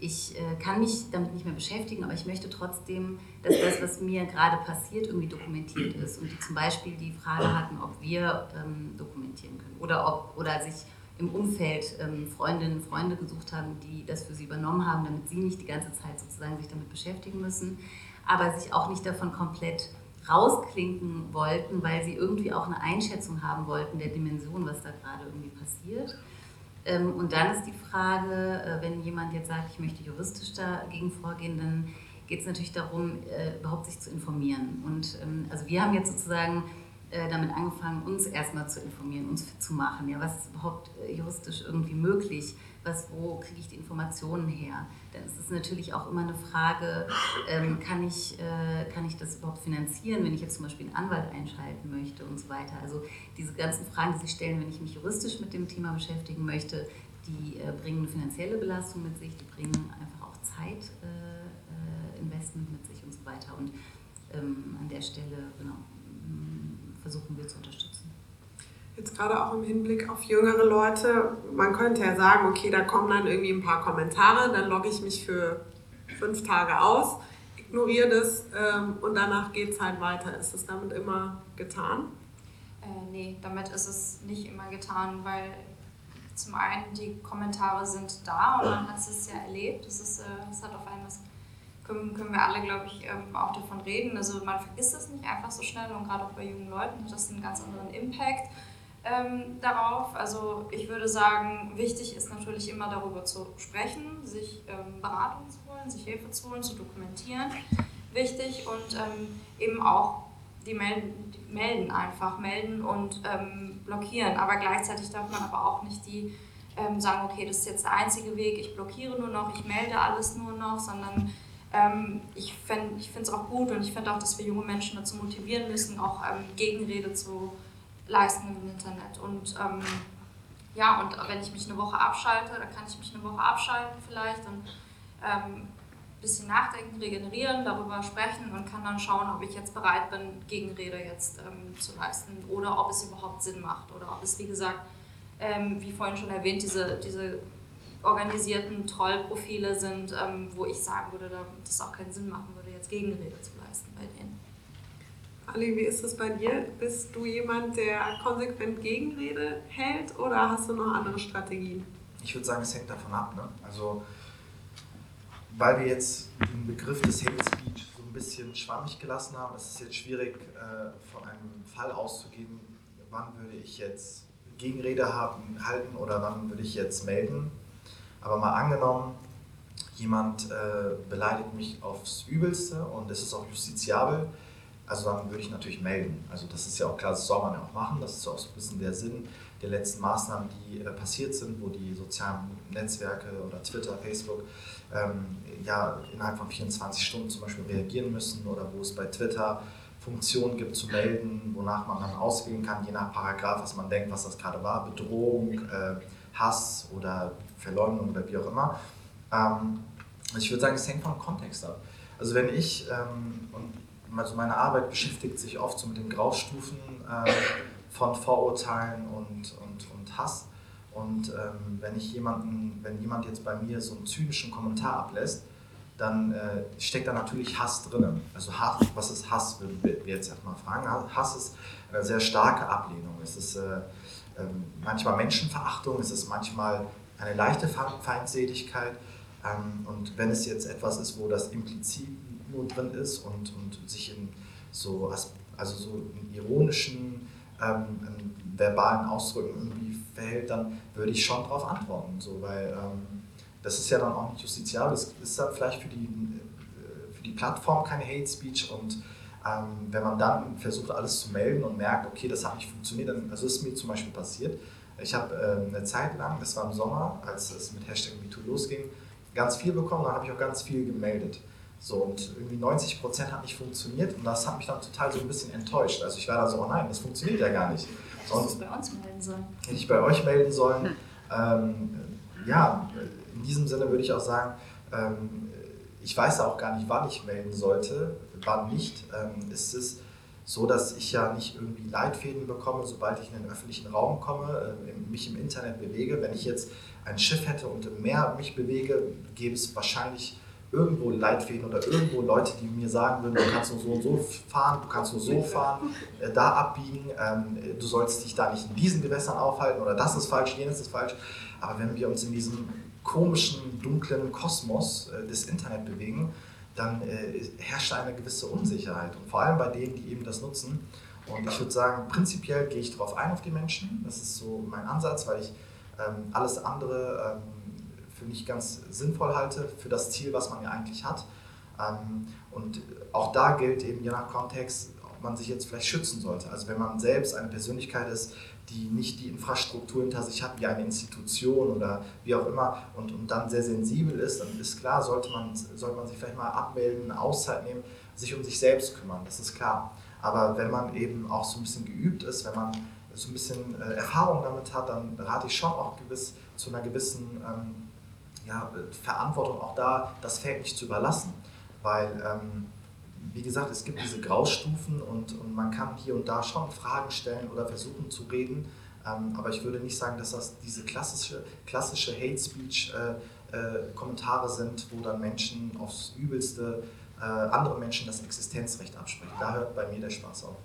ich äh, kann mich damit nicht mehr beschäftigen, aber ich möchte trotzdem, dass das, was mir gerade passiert, irgendwie dokumentiert ist. Und die zum Beispiel die Frage hatten, ob wir ähm, dokumentieren können oder ob oder sich im Umfeld ähm, Freundinnen und Freunde gesucht haben, die das für sie übernommen haben, damit sie nicht die ganze Zeit sozusagen sich damit beschäftigen müssen aber sich auch nicht davon komplett rausklinken wollten, weil sie irgendwie auch eine Einschätzung haben wollten der Dimension, was da gerade irgendwie passiert. Ähm, und dann ist die Frage, äh, wenn jemand jetzt sagt, ich möchte juristisch dagegen vorgehen, dann geht es natürlich darum, äh, überhaupt sich zu informieren. Und ähm, also wir haben jetzt sozusagen damit angefangen, uns erstmal zu informieren, uns fit zu machen. Ja, was ist überhaupt juristisch irgendwie möglich? Was, wo kriege ich die Informationen her? Denn es ist natürlich auch immer eine Frage, ähm, kann, ich, äh, kann ich das überhaupt finanzieren, wenn ich jetzt zum Beispiel einen Anwalt einschalten möchte und so weiter. Also diese ganzen Fragen, die sich stellen, wenn ich mich juristisch mit dem Thema beschäftigen möchte, die äh, bringen eine finanzielle Belastung mit sich, die bringen einfach auch Zeitinvestment äh, mit sich und so weiter. Und ähm, an der Stelle genau, versuchen wir zu unterstützen. Jetzt gerade auch im Hinblick auf jüngere Leute, man könnte ja sagen, okay, da kommen dann irgendwie ein paar Kommentare, dann logge ich mich für fünf Tage aus, ignoriere das ähm, und danach geht es halt weiter. Ist das damit immer getan? Äh, nee, damit ist es nicht immer getan, weil zum einen die Kommentare sind da und man hat es ja erlebt. Das, ist, äh, das hat auf einmal was können, können wir alle, glaube ich, ähm, auch davon reden. Also man vergisst das nicht einfach so schnell und gerade auch bei jungen Leuten hat das einen ganz anderen Impact ähm, darauf. Also ich würde sagen, wichtig ist natürlich immer darüber zu sprechen, sich ähm, Beratung zu holen, sich Hilfe zu holen, zu dokumentieren. Wichtig und ähm, eben auch die melden, melden einfach, melden und ähm, blockieren. Aber gleichzeitig darf man aber auch nicht die ähm, sagen, okay, das ist jetzt der einzige Weg, ich blockiere nur noch, ich melde alles nur noch, sondern ähm, ich finde es auch gut und ich finde auch, dass wir junge Menschen dazu motivieren müssen, auch Gegenrede zu leisten im Internet. Und ähm, ja, und wenn ich mich eine Woche abschalte, dann kann ich mich eine Woche abschalten vielleicht und ähm, ein bisschen nachdenken, regenerieren, darüber sprechen und kann dann schauen, ob ich jetzt bereit bin, Gegenrede jetzt ähm, zu leisten oder ob es überhaupt Sinn macht oder ob es, wie gesagt, ähm, wie vorhin schon erwähnt, diese, diese organisierten Trollprofile sind, ähm, wo ich sagen würde, dass es auch keinen Sinn machen würde, jetzt Gegenrede zu leisten bei denen. Ali, wie ist es bei dir? Bist du jemand, der konsequent Gegenrede hält oder hast du noch andere Strategien? Ich würde sagen, es hängt davon ab. Ne? Also, weil wir jetzt den Begriff des Hate Speech so ein bisschen schwammig gelassen haben, ist es jetzt schwierig, äh, von einem Fall auszugehen, wann würde ich jetzt Gegenrede haben, halten oder wann würde ich jetzt melden. Aber mal angenommen, jemand äh, beleidigt mich aufs Übelste und es ist auch justiziabel, also dann würde ich natürlich melden. Also das ist ja auch klar, das soll man ja auch machen. Das ist auch so ein bisschen der Sinn der letzten Maßnahmen, die äh, passiert sind, wo die sozialen Netzwerke oder Twitter, Facebook ähm, ja innerhalb von 24 Stunden zum Beispiel reagieren müssen oder wo es bei Twitter Funktionen gibt zu melden, wonach man dann auswählen kann, je nach Paragraph, was man denkt, was das gerade war, Bedrohung, äh, Hass oder Verleumdung oder wie auch immer. Ähm, ich würde sagen, es hängt vom Kontext ab. Also wenn ich, ähm, und also meine Arbeit beschäftigt sich oft so mit den Graustufen äh, von Vorurteilen und, und, und Hass. Und ähm, wenn ich jemanden, wenn jemand jetzt bei mir so einen zynischen Kommentar ablässt, dann äh, steckt da natürlich Hass drin. Also Hass, was ist Hass, würden wir jetzt erstmal fragen. Hass ist eine sehr starke Ablehnung. Es ist äh, äh, manchmal Menschenverachtung, es ist manchmal eine leichte Feindseligkeit. Ähm, und wenn es jetzt etwas ist, wo das implizit nur drin ist und, und sich in so, also so ironischen, ähm, in verbalen Ausdrücken irgendwie verhält, dann würde ich schon darauf antworten. So, weil ähm, das ist ja dann auch nicht justiziabel. Das ist dann vielleicht für die, äh, für die Plattform keine Hate Speech und ähm, wenn man dann versucht, alles zu melden und merkt, okay, das hat nicht funktioniert, dann, also ist mir zum Beispiel passiert. Ich habe äh, eine Zeit lang, das war im Sommer, als es mit Hashtag MeToo losging, ganz viel bekommen, dann habe ich auch ganz viel gemeldet. So, und irgendwie 90 Prozent hat nicht funktioniert und das hat mich dann total so ein bisschen enttäuscht. Also ich war da so, oh nein, das funktioniert ja gar nicht. Du es bei uns melden sollen? Hätte ich bei euch melden sollen. Ähm, ja, in diesem Sinne würde ich auch sagen, ähm, ich weiß auch gar nicht, wann ich melden sollte, wann nicht. Ähm, ist es so, dass ich ja nicht irgendwie Leitfäden bekomme, sobald ich in den öffentlichen Raum komme, äh, mich im Internet bewege. Wenn ich jetzt ein Schiff hätte und im Meer mich bewege, gäbe es wahrscheinlich irgendwo Leitfäden oder irgendwo Leute, die mir sagen würden, du kannst nur so und so fahren, du kannst nur so fahren, äh, da abbiegen, ähm, du sollst dich da nicht in diesen Gewässern aufhalten oder das ist falsch, jenes ist falsch. Aber wenn wir uns in diesem komischen, dunklen Kosmos äh, des Internet bewegen, dann äh, herrscht eine gewisse Unsicherheit. Und vor allem bei denen, die eben das nutzen. Und ich würde sagen, prinzipiell gehe ich darauf ein auf die Menschen. Das ist so mein Ansatz, weil ich ähm, alles andere ähm, für nicht ganz sinnvoll halte, für das Ziel, was man ja eigentlich hat. Ähm, und auch da gilt eben je nach Kontext, ob man sich jetzt vielleicht schützen sollte. Also wenn man selbst eine Persönlichkeit ist, die nicht die Infrastruktur hinter sich hat, wie eine Institution oder wie auch immer, und, und dann sehr sensibel ist, dann ist klar, sollte man, sollte man sich vielleicht mal abmelden, Auszeit nehmen, sich um sich selbst kümmern, das ist klar. Aber wenn man eben auch so ein bisschen geübt ist, wenn man so ein bisschen äh, Erfahrung damit hat, dann rate ich schon auch gewiss, zu einer gewissen ähm, ja, Verantwortung auch da, das Feld nicht zu überlassen. Weil, ähm, wie gesagt, es gibt diese Graustufen und, und man kann hier und da schon Fragen stellen oder versuchen zu reden. Ähm, aber ich würde nicht sagen, dass das diese klassische, klassische Hate Speech äh, äh, Kommentare sind, wo dann Menschen aufs Übelste äh, andere Menschen das Existenzrecht absprechen. Da hört bei mir der Spaß auf.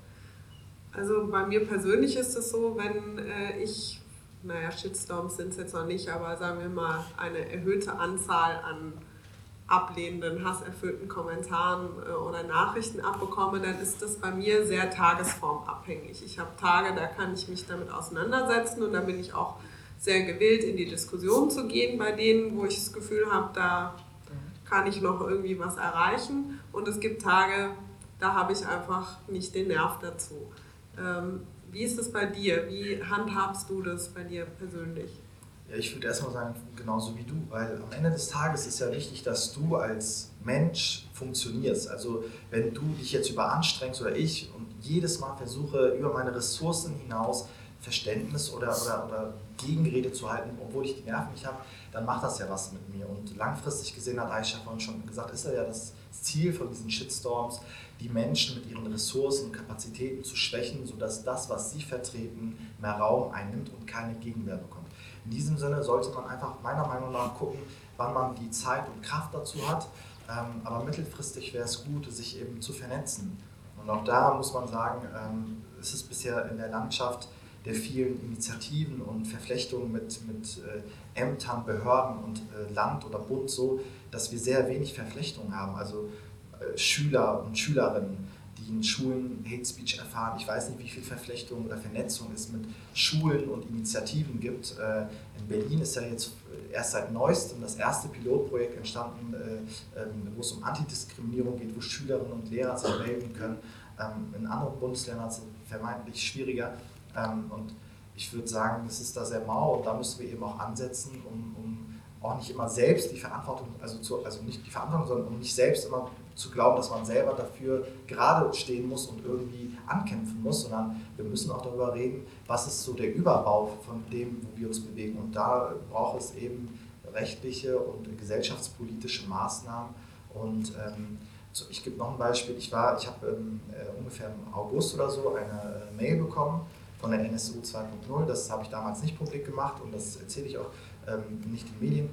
Also bei mir persönlich ist es so, wenn äh, ich naja, Shitstorms sind es jetzt noch nicht, aber sagen wir mal eine erhöhte Anzahl an ablehnenden, hasserfüllten Kommentaren äh, oder Nachrichten abbekomme, dann ist das bei mir sehr tagesformabhängig. Ich habe Tage, da kann ich mich damit auseinandersetzen und dann bin ich auch sehr gewillt, in die Diskussion zu gehen bei denen, wo ich das Gefühl habe, da kann ich noch irgendwie was erreichen. Und es gibt Tage, da habe ich einfach nicht den Nerv dazu. Ähm, wie ist es bei dir? Wie handhabst du das bei dir persönlich? Ja, ich würde erstmal sagen, genauso wie du, weil am Ende des Tages ist ja wichtig, dass du als Mensch funktionierst. Also wenn du dich jetzt überanstrengst oder ich und jedes Mal versuche, über meine Ressourcen hinaus Verständnis oder, oder, oder Gegenrede zu halten, obwohl ich die Nerven nicht habe, dann macht das ja was mit mir. Und langfristig gesehen hat Aisha vorhin schon gesagt, ist ja das Ziel von diesen Shitstorms, die Menschen mit ihren Ressourcen und Kapazitäten zu schwächen, sodass das, was sie vertreten, mehr Raum einnimmt und keine Gegenwehr bekommt. In diesem Sinne sollte man einfach meiner Meinung nach gucken, wann man die Zeit und Kraft dazu hat. Ähm, aber mittelfristig wäre es gut, sich eben zu vernetzen. Und auch da muss man sagen, ähm, es ist bisher in der Landschaft der vielen Initiativen und Verflechtungen mit, mit äh, Ämtern, Behörden und äh, Land oder Bund so, dass wir sehr wenig Verflechtungen haben. Also äh, Schüler und Schülerinnen, die in Schulen Hate Speech erfahren. Ich weiß nicht, wie viel Verflechtung oder Vernetzung es mit Schulen und Initiativen gibt. Äh, in Berlin ist ja jetzt erst seit neuestem das erste Pilotprojekt entstanden, äh, ähm, wo es um Antidiskriminierung geht, wo Schülerinnen und Lehrer sich melden können. Ähm, in anderen Bundesländern ist es vermeintlich schwieriger. Ähm, und ich würde sagen, es ist da sehr mau und da müssen wir eben auch ansetzen, um, um auch nicht immer selbst die Verantwortung, also, zu, also nicht die Verantwortung, sondern um nicht selbst immer zu glauben, dass man selber dafür gerade stehen muss und irgendwie ankämpfen muss, sondern wir müssen auch darüber reden, was ist so der Überbau von dem, wo wir uns bewegen. Und da braucht es eben rechtliche und gesellschaftspolitische Maßnahmen. Und ähm, so, ich gebe noch ein Beispiel. Ich ich habe ähm, äh, ungefähr im August oder so eine äh, Mail bekommen von der NSU 2.0. Das habe ich damals nicht publik gemacht und das erzähle ich auch ähm, nicht den Medien.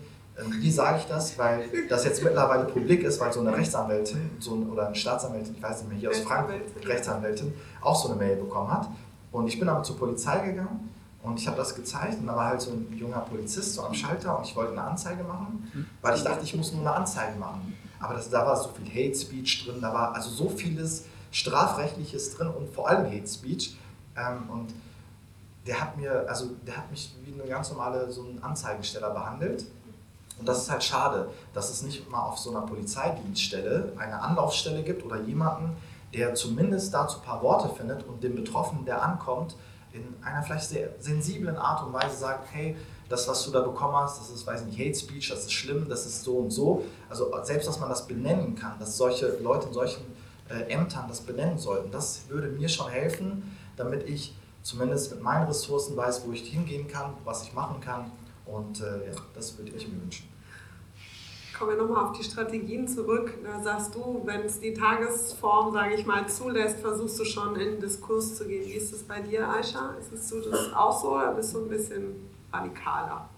Wie sage ich das? Weil das jetzt mittlerweile publik ist, weil so eine Rechtsanwältin so ein, oder eine Staatsanwältin, ich weiß nicht mehr, hier aus Frankfurt, Rechtsanwältin, auch so eine Mail bekommen hat. Und ich bin aber zur Polizei gegangen und ich habe das gezeigt und da war halt so ein junger Polizist so am Schalter und ich wollte eine Anzeige machen, weil ich dachte, ich muss nur eine Anzeige machen. Aber das, da war so viel Hate Speech drin, da war also so vieles Strafrechtliches drin und vor allem Hate Speech. Ähm, und der hat mir, also der hat mich wie eine ganz normale so einen Anzeigensteller behandelt. Und das ist halt schade, dass es nicht mal auf so einer Polizeidienststelle eine Anlaufstelle gibt oder jemanden, der zumindest dazu ein paar Worte findet und dem Betroffenen, der ankommt, in einer vielleicht sehr sensiblen Art und Weise sagt, hey, das, was du da bekommen hast, das ist, weiß nicht, Hate Speech, das ist schlimm, das ist so und so. Also selbst, dass man das benennen kann, dass solche Leute in solchen äh, Ämtern das benennen sollten, das würde mir schon helfen, damit ich zumindest mit meinen Ressourcen weiß, wo ich hingehen kann, was ich machen kann. Und äh, ja, das würde ich mir wünschen. Kommen wir nochmal auf die Strategien zurück. Da sagst du, wenn es die Tagesform, sage ich mal, zulässt, versuchst du schon in den Diskurs zu gehen. Wie ist das bei dir, Aisha? Ist du das auch so oder bist du ein bisschen radikaler?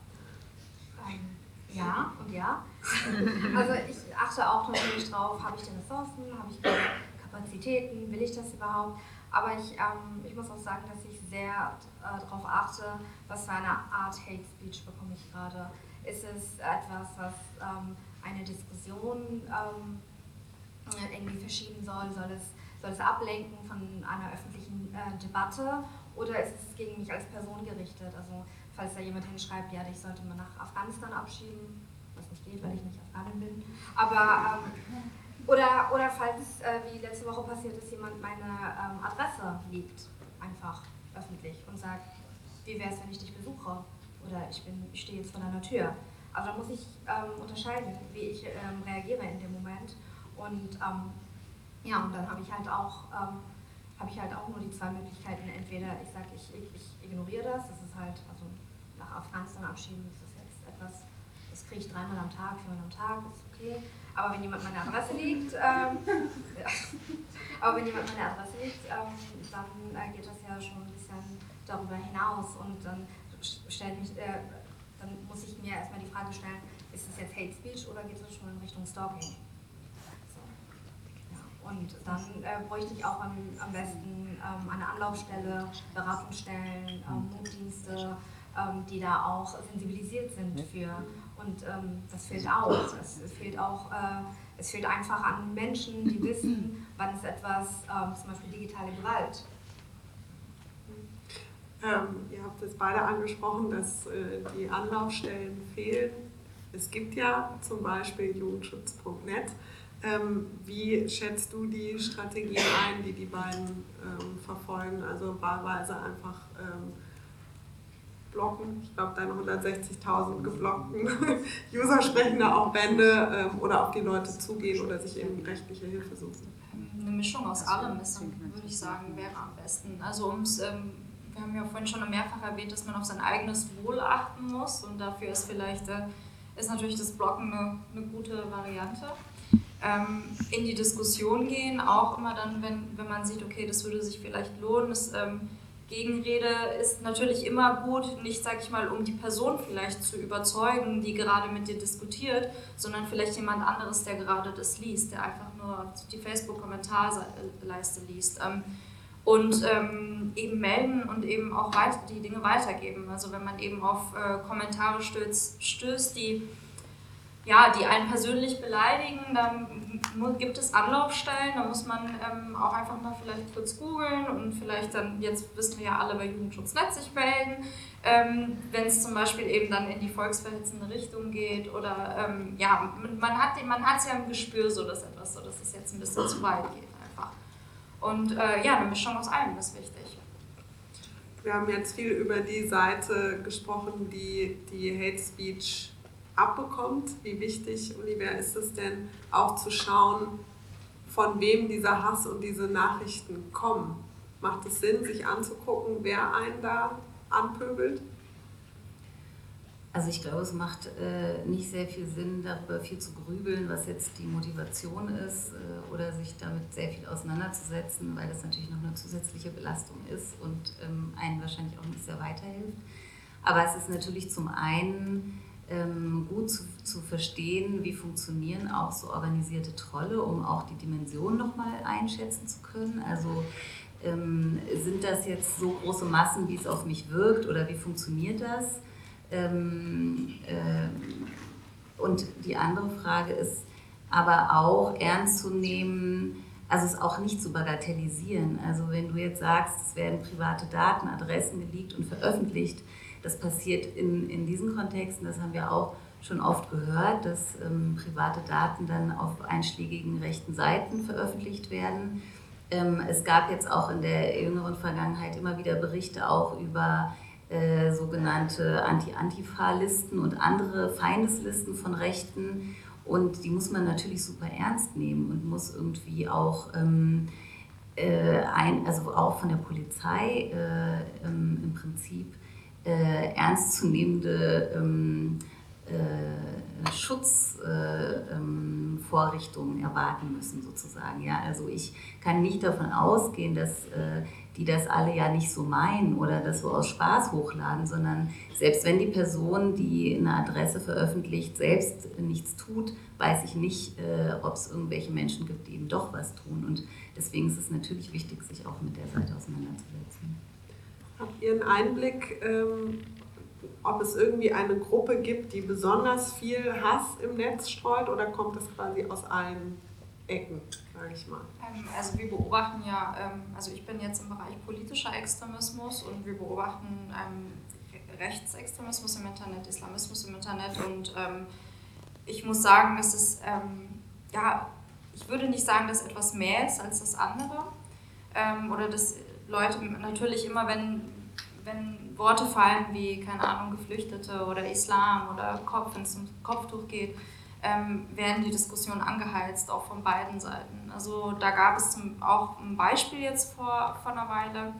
Ja und ja. (laughs) Also ich achte auch natürlich drauf, habe ich denn Ressourcen, habe ich Kapazitäten, will ich das überhaupt? Aber ich, ähm, ich muss auch sagen, dass ich sehr äh, darauf achte, was für eine Art Hate Speech bekomme ich gerade. Ist es etwas, was ähm, eine Diskussion ähm, irgendwie verschieben soll? Soll es, soll es ablenken von einer öffentlichen äh, Debatte? Oder ist es gegen mich als Person gerichtet? Also falls da jemand hinschreibt, ja, dich sollte man nach Afghanistan abschieben, was nicht geht, weil ich nicht Afghanin bin. Aber ähm, oder, oder falls, äh, wie letzte Woche passiert ist, jemand meine ähm, Adresse liegt, einfach öffentlich und sagt, wie wäre es, wenn ich dich besuche? Oder ich, bin, ich stehe jetzt vor deiner Tür. Also da muss ich ähm, unterscheiden, wie ich ähm, reagiere in dem Moment. Und ähm, ja, und dann habe ich halt auch ähm, habe ich halt auch nur die zwei Möglichkeiten. Entweder ich sage, ich, ich, ich, ignoriere das, das ist halt, also nach Afghanistan abschieben, das ist jetzt etwas, das kriege ich dreimal am Tag, viermal am Tag, ist okay. Aber wenn jemand meine Adresse liegt, ähm, (laughs) aber wenn jemand meine Adresse liegt, ähm, dann äh, geht das ja schon ein bisschen darüber hinaus und dann stellt mich, äh, dann muss ich mir erstmal die Frage stellen, ist das jetzt Hate Speech oder geht es schon in Richtung Stalking? Und dann äh, bräuchte ich auch am, am besten ähm, eine Anlaufstelle, Beratungsstellen, ähm, Notdienste, ähm, die da auch sensibilisiert sind für und ähm, das fehlt auch. Es, es fehlt auch, äh, es fehlt einfach an Menschen, die wissen, wann ist etwas, ähm, zum Beispiel digitale Gewalt. Ähm, ihr habt es beide angesprochen, dass äh, die Anlaufstellen fehlen. Es gibt ja zum Beispiel jugendschutz.net. Ähm, wie schätzt du die Strategien ein, die die beiden ähm, verfolgen? Also wahlweise einfach ähm, blocken. Ich glaube, deine 160.000 geblockten (laughs) User sprechen da auch Bände ähm, oder auf die Leute zugehen oder sich eben rechtliche Hilfe suchen. Eine Mischung aus allem ist, würde ich sagen, wäre am besten. Also ums, ähm, wir haben ja vorhin schon mehrfach erwähnt, dass man auf sein eigenes Wohl achten muss und dafür ist vielleicht äh, ist natürlich das Blocken eine, eine gute Variante. Ähm, in die Diskussion gehen, auch immer dann, wenn, wenn man sieht, okay, das würde sich vielleicht lohnen, das, ähm, Gegenrede ist natürlich immer gut, nicht, sag ich mal, um die Person vielleicht zu überzeugen, die gerade mit dir diskutiert, sondern vielleicht jemand anderes, der gerade das liest, der einfach nur die Facebook-Kommentarleiste liest. Ähm, und ähm, eben melden und eben auch die Dinge weitergeben. Also wenn man eben auf äh, Kommentare stößt, stößt, die ja, die einen persönlich beleidigen, dann gibt es Anlaufstellen, da muss man ähm, auch einfach mal vielleicht kurz googeln und vielleicht dann, jetzt wissen wir ja alle, bei Jugendschutznet sich melden, ähm, wenn es zum Beispiel eben dann in die volksverhetzende Richtung geht oder ähm, ja, man hat man es ja im Gespür so, dass etwas so, dass es jetzt ein bisschen zu weit geht. Und äh, ja, eine Mischung aus allem ist wichtig. Wir haben jetzt viel über die Seite gesprochen, die die Hate Speech abbekommt. Wie wichtig, Olivia, ist es denn auch zu schauen, von wem dieser Hass und diese Nachrichten kommen? Macht es Sinn, sich anzugucken, wer einen da anpöbelt? Also ich glaube, es macht äh, nicht sehr viel Sinn, darüber viel zu grübeln, was jetzt die Motivation ist äh, oder sich damit sehr viel auseinanderzusetzen, weil das natürlich noch eine zusätzliche Belastung ist und ähm, einen wahrscheinlich auch nicht sehr weiterhilft. Aber es ist natürlich zum einen ähm, gut zu, zu verstehen, wie funktionieren auch so organisierte Trolle, um auch die Dimension nochmal einschätzen zu können. Also ähm, sind das jetzt so große Massen, wie es auf mich wirkt oder wie funktioniert das? Ähm, äh, und die andere Frage ist aber auch ernst zu nehmen, also es auch nicht zu bagatellisieren. Also wenn du jetzt sagst, es werden private Daten, Adressen geleakt und veröffentlicht, das passiert in, in diesen Kontexten, das haben wir auch schon oft gehört, dass ähm, private Daten dann auf einschlägigen rechten Seiten veröffentlicht werden. Ähm, es gab jetzt auch in der jüngeren Vergangenheit immer wieder Berichte auch über äh, sogenannte Anti-Antifa-Listen und andere Feindeslisten von Rechten. Und die muss man natürlich super ernst nehmen und muss irgendwie auch ähm, äh, ein, also auch von der Polizei äh, ähm, im Prinzip äh, ernstzunehmende ähm, äh, Schutzvorrichtungen äh, ähm, erwarten müssen, sozusagen. Ja? Also ich kann nicht davon ausgehen, dass die das alle ja nicht so meinen oder das so aus Spaß hochladen, sondern selbst wenn die Person, die eine Adresse veröffentlicht, selbst nichts tut, weiß ich nicht, äh, ob es irgendwelche Menschen gibt, die eben doch was tun. Und deswegen ist es natürlich wichtig, sich auch mit der Seite auseinanderzusetzen. Habt ihr einen Einblick, ähm, ob es irgendwie eine Gruppe gibt, die besonders viel Hass im Netz streut oder kommt es quasi aus allen Ecken, sage ich mal? Ähm, also wir beobachten ja, ähm, also ich bin jetzt im Bereich politischer Extremismus und wir beobachten ähm, Rechtsextremismus im Internet, Islamismus im Internet und ich muss sagen, dass es, ähm, ja, ich würde nicht sagen, dass etwas mehr ist als das andere oder dass Leute natürlich immer, wenn, wenn Worte fallen wie, keine Ahnung, Geflüchtete oder Islam oder Kopf, wenn es um Kopftuch geht, ähm, werden die Diskussionen angeheizt, auch von beiden Seiten. Also da gab es zum, auch ein Beispiel jetzt vor, vor einer Weile,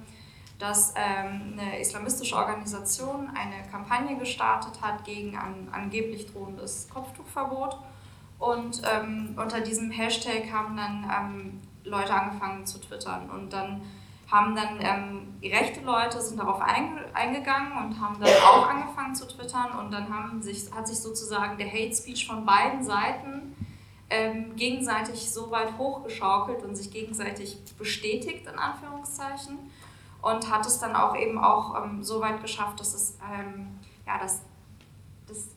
dass ähm, eine islamistische Organisation eine Kampagne gestartet hat gegen ein angeblich drohendes Kopftuchverbot. Und ähm, unter diesem Hashtag haben dann ähm, Leute angefangen zu twittern. Und dann haben dann ähm, rechte Leute sind darauf eingegangen und haben dann auch angefangen zu twittern und dann haben sich, hat sich sozusagen der Hate Speech von beiden Seiten ähm, gegenseitig so weit hochgeschaukelt und sich gegenseitig bestätigt, in Anführungszeichen, und hat es dann auch eben auch ähm, so weit geschafft, dass es ähm, ja, dass, dass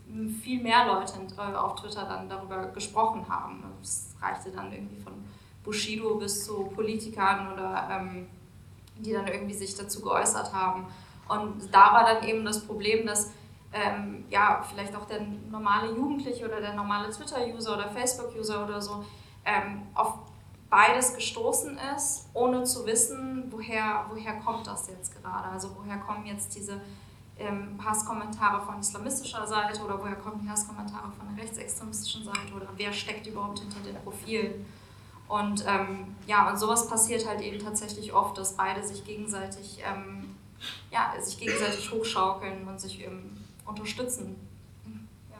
viel mehr Leute äh, auf Twitter dann darüber gesprochen haben. Es reichte dann irgendwie von Bushido bis zu Politikern oder ähm, die dann irgendwie sich dazu geäußert haben. Und da war dann eben das Problem, dass ähm, ja, vielleicht auch der normale Jugendliche oder der normale Twitter-User oder Facebook-User oder so ähm, auf beides gestoßen ist, ohne zu wissen, woher, woher kommt das jetzt gerade. Also woher kommen jetzt diese ähm, Hasskommentare von islamistischer Seite oder woher kommen die Hasskommentare von der rechtsextremistischen Seite oder wer steckt überhaupt hinter den Profilen. Und ähm, ja, und sowas passiert halt eben tatsächlich oft, dass beide sich gegenseitig, ähm, ja, sich gegenseitig hochschaukeln und sich ähm, unterstützen. Ja.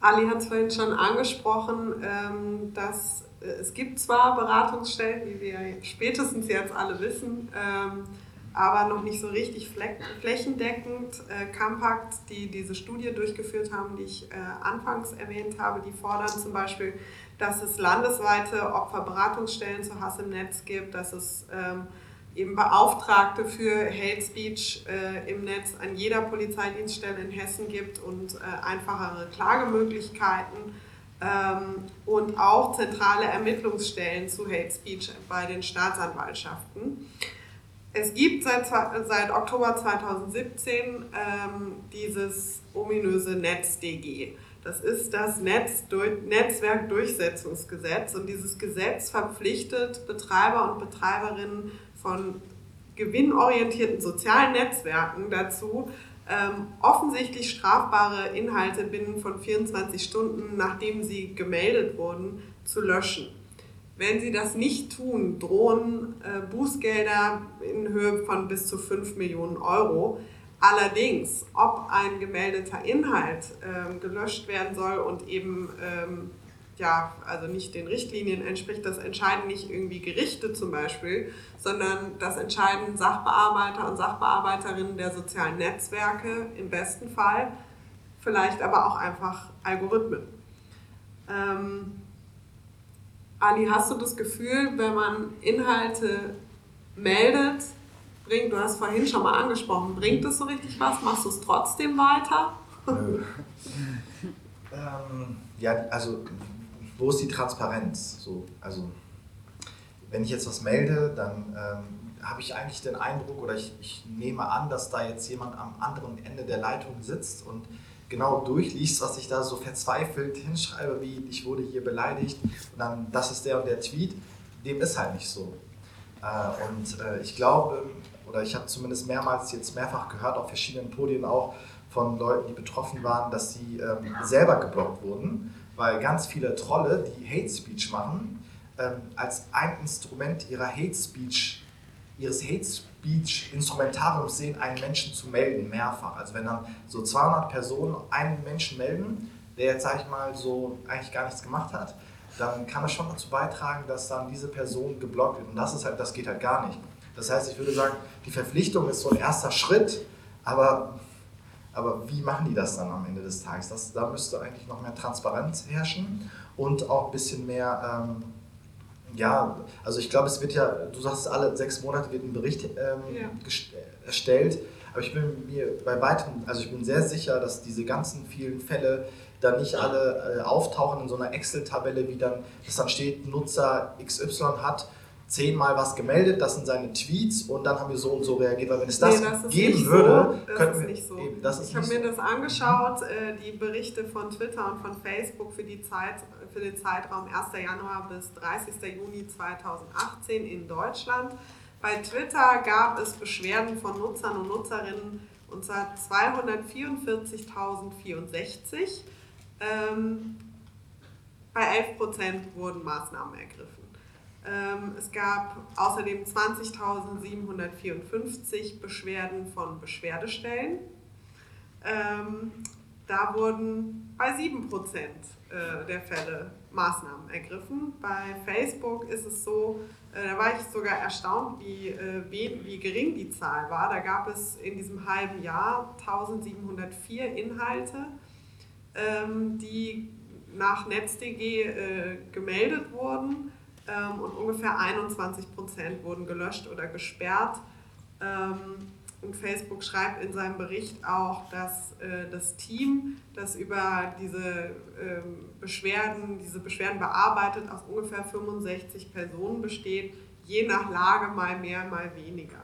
Ali hat es vorhin schon angesprochen, ähm, dass äh, es gibt zwar Beratungsstellen, wie wir spätestens jetzt alle wissen, ähm, aber noch nicht so richtig flächendeckend. Äh, Campact, die diese Studie durchgeführt haben, die ich äh, anfangs erwähnt habe, die fordern zum Beispiel dass es landesweite Opferberatungsstellen zu Hass im Netz gibt, dass es ähm, eben Beauftragte für Hate Speech äh, im Netz an jeder Polizeidienststelle in Hessen gibt und äh, einfachere Klagemöglichkeiten ähm, und auch zentrale Ermittlungsstellen zu Hate Speech bei den Staatsanwaltschaften. Es gibt seit, seit Oktober 2017 ähm, dieses ominöse NetzDG. Das ist das Netz, Netzwerkdurchsetzungsgesetz und dieses Gesetz verpflichtet Betreiber und Betreiberinnen von gewinnorientierten sozialen Netzwerken dazu, ähm, offensichtlich strafbare Inhalte binnen von 24 Stunden, nachdem sie gemeldet wurden, zu löschen. Wenn sie das nicht tun, drohen äh, Bußgelder in Höhe von bis zu 5 Millionen Euro. Allerdings, ob ein gemeldeter Inhalt ähm, gelöscht werden soll und eben ähm, ja, also nicht den Richtlinien entspricht, das entscheiden nicht irgendwie Gerichte zum Beispiel, sondern das entscheiden Sachbearbeiter und Sachbearbeiterinnen der sozialen Netzwerke im besten Fall, vielleicht aber auch einfach Algorithmen. Ähm, Ali, hast du das Gefühl, wenn man Inhalte meldet, bringt, du hast vorhin schon mal angesprochen, bringt es so richtig was? Machst du es trotzdem weiter? (laughs) ähm, ja, also wo ist die Transparenz? So, also, wenn ich jetzt was melde, dann ähm, habe ich eigentlich den Eindruck oder ich, ich, nehme an, dass da jetzt jemand am anderen Ende der Leitung sitzt und genau durchliest, was ich da so verzweifelt hinschreibe, wie ich wurde hier beleidigt und dann, das ist der und der Tweet. Dem ist halt nicht so. Äh, und äh, ich glaube, oder ich habe zumindest mehrmals jetzt mehrfach gehört, auf verschiedenen Podien auch von Leuten, die betroffen waren, dass sie ähm, selber geblockt wurden weil ganz viele Trolle, die Hate Speech machen, ähm, als ein Instrument ihrer Hate Speech, ihres Hate Speech Instrumentariums sehen, einen Menschen zu melden, mehrfach. Also wenn dann so 200 Personen einen Menschen melden, der jetzt, sag ich mal, so eigentlich gar nichts gemacht hat, dann kann das schon dazu beitragen, dass dann diese Person geblockt wird. Und das ist halt, das geht halt gar nicht. Das heißt, ich würde sagen, die Verpflichtung ist so ein erster Schritt, aber aber wie machen die das dann am Ende des Tages? Das, da müsste eigentlich noch mehr Transparenz herrschen und auch ein bisschen mehr, ähm, ja, also ich glaube, es wird ja, du sagst, alle sechs Monate wird ein Bericht ähm, ja. erstellt. Aber ich bin mir bei weitem, also ich bin sehr sicher, dass diese ganzen vielen Fälle dann nicht alle äh, auftauchen in so einer Excel-Tabelle, wie dann, dass dann steht, Nutzer XY hat zehnmal was gemeldet, das sind seine Tweets und dann haben wir so und so reagiert. Weil wenn es das, nee, das geben würde, so. könnten wir nicht so. Eben, ich habe mir das angeschaut, äh, die Berichte von Twitter und von Facebook für, die Zeit, für den Zeitraum 1. Januar bis 30. Juni 2018 in Deutschland. Bei Twitter gab es Beschwerden von Nutzern und Nutzerinnen und zwar 244.064. Ähm, bei 11% wurden Maßnahmen ergriffen. Ähm, es gab außerdem 20.754 Beschwerden von Beschwerdestellen. Ähm, da wurden bei 7% äh, der Fälle Maßnahmen ergriffen. Bei Facebook ist es so, äh, da war ich sogar erstaunt, wie, äh, wie, gering die Zahl war. Da gab es in diesem halben Jahr 1704 Inhalte, ähm, die nach NetzDG gemeldet wurden ähm, und ungefähr 21 Prozent wurden gelöscht oder gesperrt. Ähm, und Facebook schreibt in seinem Bericht auch, dass äh, das Team, das über diese ähm, Beschwerden, diese Beschwerden bearbeitet, aus ungefähr 65 Personen besteht, je nach Lage mal mehr, mal weniger.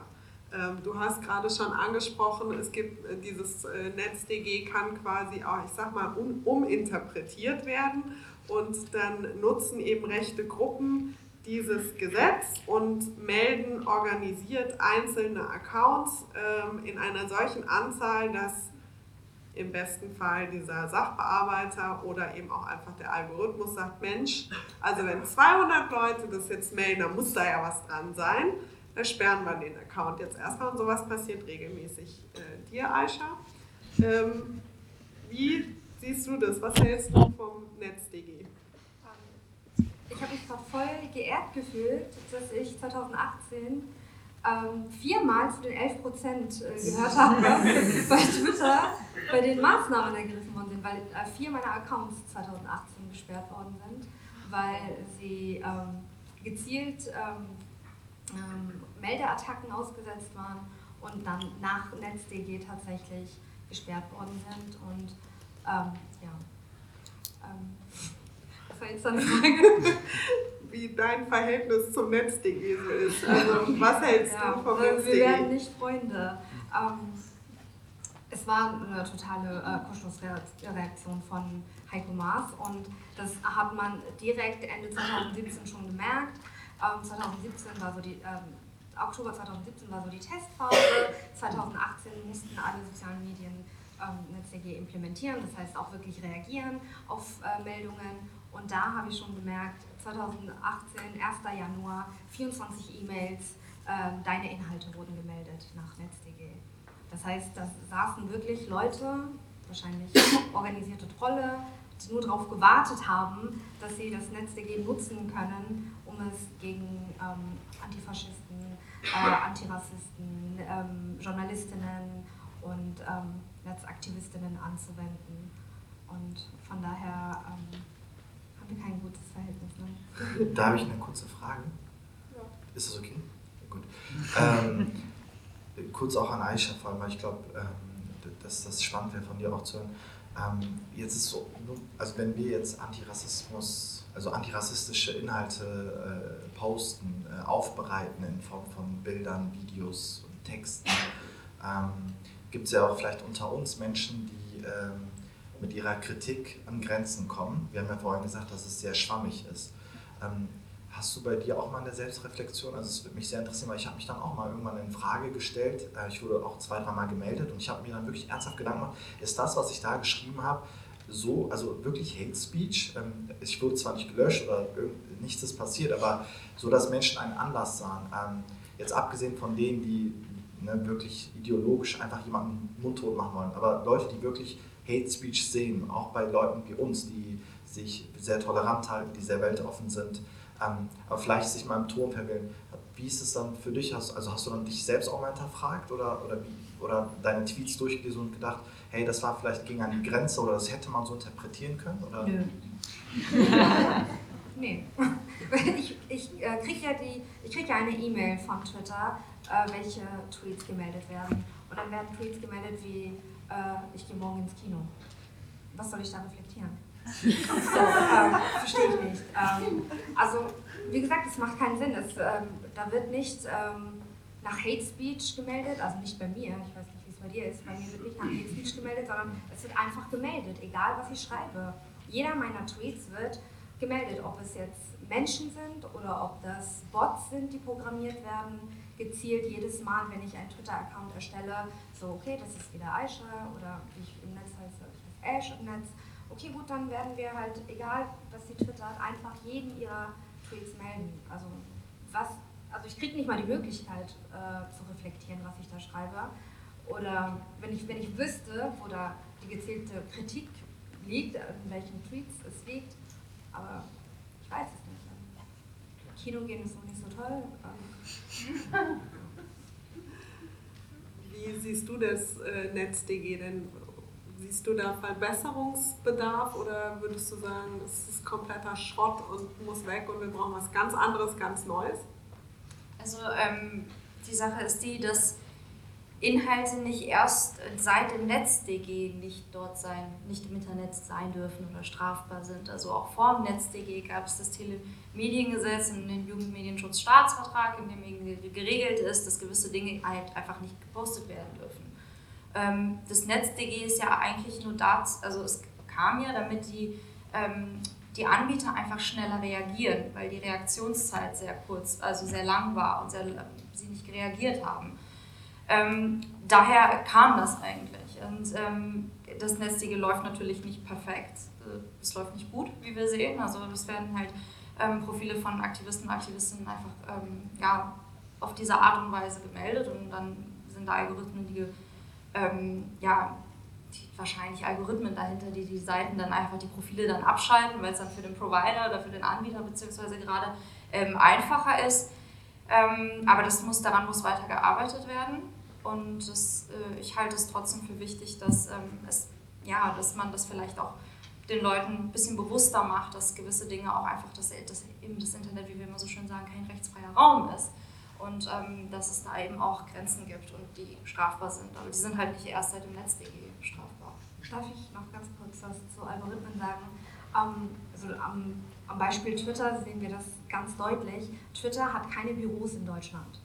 Ähm, du hast gerade schon angesprochen, es gibt äh, dieses äh, NetzDG kann quasi auch, ich sag mal, um, uminterpretiert werden und dann nutzen eben rechte Gruppen dieses Gesetz und melden organisiert einzelne Accounts ähm, in einer solchen Anzahl, dass im besten Fall dieser Sachbearbeiter oder eben auch einfach der Algorithmus sagt, Mensch, also wenn 200 Leute das jetzt melden, dann muss da ja was dran sein. Dann sperren wir den Account jetzt erstmal und sowas passiert regelmäßig äh, dir, Aisha. Ähm, wie siehst du das? Was hältst du vom NetzDG? Ich habe mich voll geehrt gefühlt, dass ich 2018 ähm, viermal zu den 11 Prozent äh, gehört habe (laughs) bei Twitter, bei den Maßnahmen ergriffen worden sind, weil äh, vier meiner Accounts 2018 gesperrt worden sind, weil sie ähm, gezielt ähm, ähm, Meldeattacken ausgesetzt waren und dann nach NetzDG tatsächlich gesperrt worden sind. Und ja, ähm, was war jetzt deine Frage? (laughs) Wie dein Verhältnis zum NetzDG so ist. Also, was hältst ja, du vom NetzDG? wir werden nicht Freunde. Ähm, es war eine totale äh, Kurzschlussreaktion von Heiko Maas und das hat man direkt Ende 2017 schon gemerkt. Ähm, 2017 war so die, ähm, Oktober 2017 war so die Testphase. 2018 mussten alle sozialen Medien ähm, NetzDG implementieren, das heißt auch wirklich reagieren auf äh, Meldungen. Und da habe ich schon gemerkt, 2018, 1. Januar, 24 E-Mails, äh, deine Inhalte wurden gemeldet nach NetzDG. Das heißt, da saßen wirklich Leute, wahrscheinlich (coughs) organisierte Trolle, die nur darauf gewartet haben, dass sie das NetzDG nutzen können, um es gegen ähm, Antifaschisten, äh, Antirassisten, ähm, Journalistinnen und ähm, Netzaktivistinnen anzuwenden. Und von daher ähm, haben wir kein gutes Verhältnis. Ne? (laughs) Da habe ich eine kurze Frage. Ja. Ist das okay? Gut. Ähm, (laughs) kurz auch an Aisha vor allem, weil ich glaube, ähm, dass das spannend wäre von dir auch zu hören. Ähm, jetzt ist so, also wenn wir jetzt Antirassismus, also antirassistische Inhalte äh, posten, äh, aufbereiten in Form von Bildern, Videos und Texten, ähm, gibt es ja auch vielleicht unter uns Menschen, die ähm, mit ihrer Kritik an Grenzen kommen. Wir haben ja vorhin gesagt, dass es sehr schwammig ist. Ähm, Hast du bei dir auch mal eine Selbstreflexion? Also es würde mich sehr interessieren, weil ich habe mich dann auch mal irgendwann in Frage gestellt. Äh, ich wurde auch zwei, dreimal gemeldet und ich habe mir dann wirklich ernsthaft Gedanken gemacht, ist das, was ich da geschrieben habe, so, also wirklich Hate Speech? Ähm, ich wurde zwar nicht gelöscht oder nichts ist passiert, aber so, dass Menschen einen Anlass sahen. Ähm, jetzt abgesehen von denen, die ne, wirklich ideologisch einfach jemanden mundtot machen wollen, aber Leute, die wirklich Hate Speech sehen, auch bei Leuten wie uns, die sich sehr tolerant halten, die sehr weltoffen sind, ähm, aber vielleicht sich mal im Ton verwählen. Wie ist es dann für dich? Hast, also hast du dann dich selbst auch mal hinterfragt oder, oder, wie, oder deine Tweets durchgelesen und gedacht, hey, das war vielleicht ging an die Grenze oder das hätte man so interpretieren können? Oder? Nö. (laughs) nee. (laughs) Ich, ich äh, kriege ja, krieg ja eine E-Mail von Twitter, welche Tweets gemeldet werden. Und dann werden Tweets gemeldet wie, äh, ich gehe morgen ins Kino. Was soll ich da reflektieren? (laughs) So, ähm, verstehe ich nicht. Ähm, also, wie gesagt, es macht keinen Sinn. Es, ähm, da wird nicht ähm, nach Hate Speech gemeldet, also nicht bei mir, ich weiß nicht, wie es bei dir ist, bei mir wird nicht nach Hate Speech gemeldet, sondern es wird einfach gemeldet, egal was ich schreibe. Jeder meiner Tweets wird gemeldet, ob es jetzt Menschen sind oder ob das Bots sind, die programmiert werden, gezielt jedes Mal, wenn ich einen Twitter-Account erstelle, so, okay, das ist wieder Aisha oder wie ich im Netz heiße, ich heiße Ash im Netz okay, gut, dann werden wir halt, egal was sie twittert, einfach jeden ihrer Tweets melden. Also, was, also ich kriege nicht mal die Möglichkeit äh, zu reflektieren, was ich da schreibe. Oder wenn ich, wenn ich wüsste, wo da die gezielte Kritik liegt, in welchen Tweets es liegt, aber ich weiß es nicht. Kino gehen ist noch nicht so toll. Wie siehst du das äh, NetzDG denn? Siehst du da Verbesserungsbedarf oder würdest du sagen, das ist kompletter Schrott und muss weg und wir brauchen was ganz anderes, ganz Neues? Also ähm, die Sache ist die, dass Inhalte nicht erst seit dem NetzDG nicht dort sein, nicht im Internet sein dürfen oder strafbar sind. Also auch vor dem NetzDG gab es das Telemediengesetz und den Jugendmedienschutzstaatsvertrag, in dem geregelt ist, dass gewisse Dinge halt einfach nicht gepostet werden dürfen. Ähm, das NetzDG ist ja eigentlich nur dazu, also es kam ja, damit die, ähm, die Anbieter einfach schneller reagieren, weil die Reaktionszeit sehr kurz, also sehr lang war und sehr, sie nicht reagiert haben. Ähm, daher kam das eigentlich. Und ähm, das NetzDG läuft natürlich nicht perfekt. Es läuft nicht gut, wie wir sehen. Also es werden halt ähm, Profile von Aktivisten und Aktivistinnen einfach ähm, ja, auf diese Art und Weise gemeldet und dann sind da Algorithmen, die ähm, ja, wahrscheinlich Algorithmen dahinter, die die Seiten dann einfach die Profile dann abschalten, weil es dann für den Provider oder für den Anbieter beziehungsweise gerade ähm, einfacher ist. Ähm, aber das muss, daran muss weiter gearbeitet werden. Und das, äh, ich halte es trotzdem für wichtig, dass, ähm, es, ja, dass man das vielleicht auch den Leuten ein bisschen bewusster macht, dass gewisse Dinge auch einfach, dass, dass eben das Internet, wie wir immer so schön sagen, kein rechtsfreier Raum ist und ähm, dass es da eben auch Grenzen gibt und die strafbar sind. Aber die sind halt nicht erst seit dem NetzDG strafbar. Darf ich noch ganz kurz was zu Algorithmen sagen? Also am, am Beispiel Twitter sehen wir das ganz deutlich. Twitter hat keine Büros in Deutschland.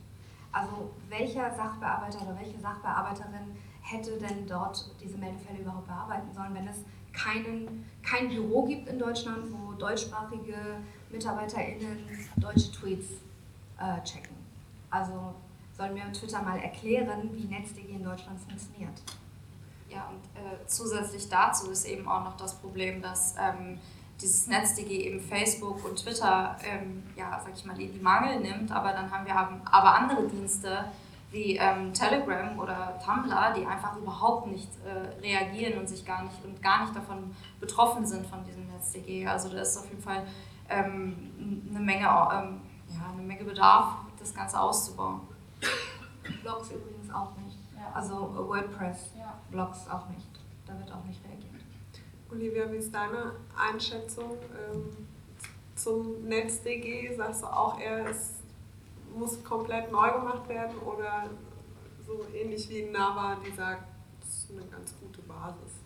Also welcher Sachbearbeiter oder welche Sachbearbeiterin hätte denn dort diese Meldefälle überhaupt bearbeiten sollen, wenn es keinen, kein Büro gibt in Deutschland, wo deutschsprachige MitarbeiterInnen deutsche Tweets äh, checken. Also soll mir Twitter mal erklären, wie NetzDG in Deutschland funktioniert. Ja, und äh, zusätzlich dazu ist eben auch noch das Problem, dass ähm, dieses NetzDG eben Facebook und Twitter, ähm, ja, sag ich mal, in die Mangel nimmt, aber dann haben wir aber andere Dienste wie ähm, Telegram oder Tumblr, die einfach überhaupt nicht äh, reagieren und sich gar nicht und gar nicht davon betroffen sind von diesem NetzDG. Also da ist auf jeden Fall ähm, eine Menge, ähm, ja, eine Menge Bedarf, das Ganze auszubauen. Blogs übrigens auch nicht. Ja. Also WordPress, ja. Blogs auch nicht. Da wird auch nicht. Olivia, wie ist deine Einschätzung ähm, zum NetzDG? Sagst du auch, er ist, muss komplett neu gemacht werden oder so ähnlich wie Nava, die sagt, das ist eine ganz gute Basis?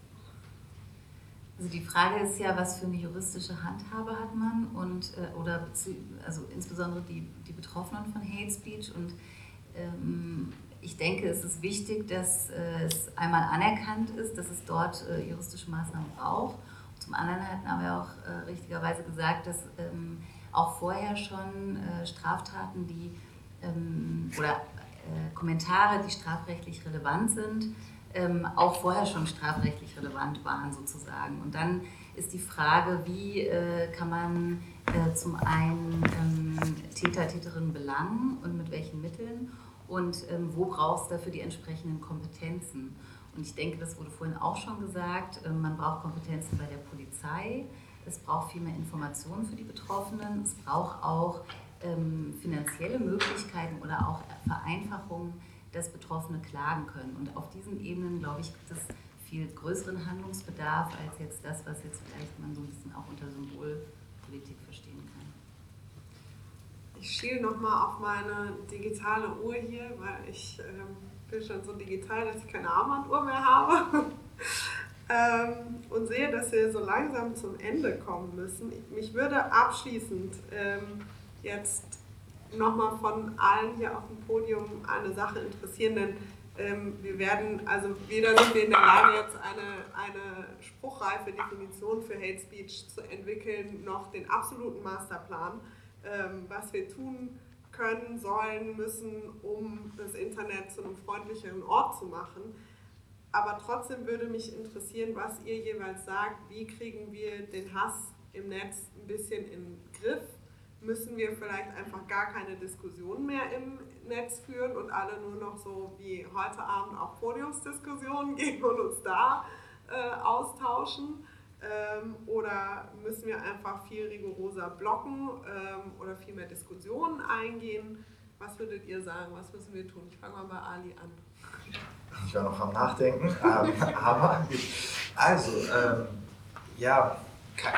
Also die Frage ist ja, was für eine juristische Handhabe hat man und äh, oder also insbesondere die, die Betroffenen von Hate Speech und ähm, ich denke, es ist wichtig, dass äh, es einmal anerkannt ist, dass es dort äh, juristische Maßnahmen braucht. Zum anderen hatten wir auch äh, richtigerweise gesagt, dass ähm, auch vorher schon Straftaten, die ähm, oder Kommentare, die strafrechtlich relevant sind, ähm, auch vorher schon strafrechtlich relevant waren sozusagen. Und dann ist die Frage, wie kann man zum einen Täter, Täterinnen belangen und mit welchen Mitteln und ähm, wo brauchst du dafür die entsprechenden Kompetenzen. Und ich denke, das wurde vorhin auch schon gesagt, ähm, man braucht Kompetenzen bei der Polizei, es braucht viel mehr Informationen für die Betroffenen, es braucht auch ähm, finanzielle Möglichkeiten oder auch Vereinfachungen dass Betroffene klagen können. Und auf diesen Ebenen, glaube ich, gibt es viel größeren Handlungsbedarf als jetzt das, was jetzt vielleicht man so ein bisschen auch unter Symbolpolitik verstehen kann. Ich schiele nochmal auf meine digitale Uhr hier, weil ich ähm, bin schon so digital, dass ich keine Armbanduhr mehr habe. (laughs) ähm, und sehe, dass wir so langsam zum Ende kommen müssen. Mich würde abschließend ähm, jetzt nochmal von allen hier auf dem Podium eine Sache interessieren, denn ähm, wir werden, also weder sind wir in der Lage, jetzt eine, eine spruchreife Definition für Hate Speech zu entwickeln, noch den absoluten Masterplan, was wir tun können, sollen, müssen, um das Internet zu einem freundlicheren Ort zu machen. Aber trotzdem würde mich interessieren, was ihr jeweils sagt, wie kriegen wir den Hass im Netz ein bisschen in den Griff müssen wir vielleicht einfach gar keine Diskussion mehr im Netz führen und alle nur noch so wie heute Abend auch Podiumsdiskussionen (laughs) gehen und uns da äh, austauschen? Ähm, oder müssen wir einfach viel rigoroser blocken ähm, oder viel mehr Diskussionen eingehen? Was würdet ihr sagen? Was müssen wir tun? Ich fange mal bei Ali an. Ich war noch am Nachdenken. (laughs) aber also, ähm, ja,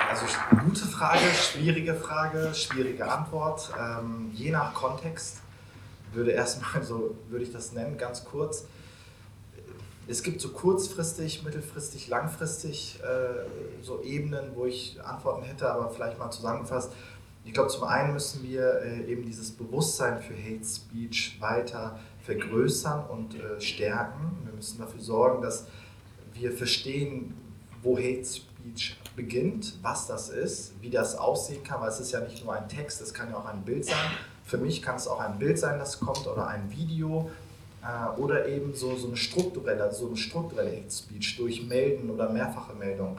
also gute Frage, schwierige Frage, schwierige Antwort. Ähm, je nach Kontext würde erstmal so, würde ich das nennen, ganz kurz. Es gibt so kurzfristig, mittelfristig, langfristig äh, so Ebenen, wo ich Antworten hätte, aber vielleicht mal zusammengefasst. Ich glaube, zum einen müssen wir äh, eben dieses Bewusstsein für Hate Speech weiter vergrößern und äh, stärken. Wir müssen dafür sorgen, dass wir verstehen, wo Hate Speech beginnt, was das ist, wie das aussehen kann, weil es ist ja nicht nur ein Text, es kann ja auch ein Bild sein. Für mich kann es auch ein Bild sein, das kommt oder ein Video äh, oder eben so, so eine strukturelle, so eine strukturelle Hate Speech durch Melden oder mehrfache Meldungen.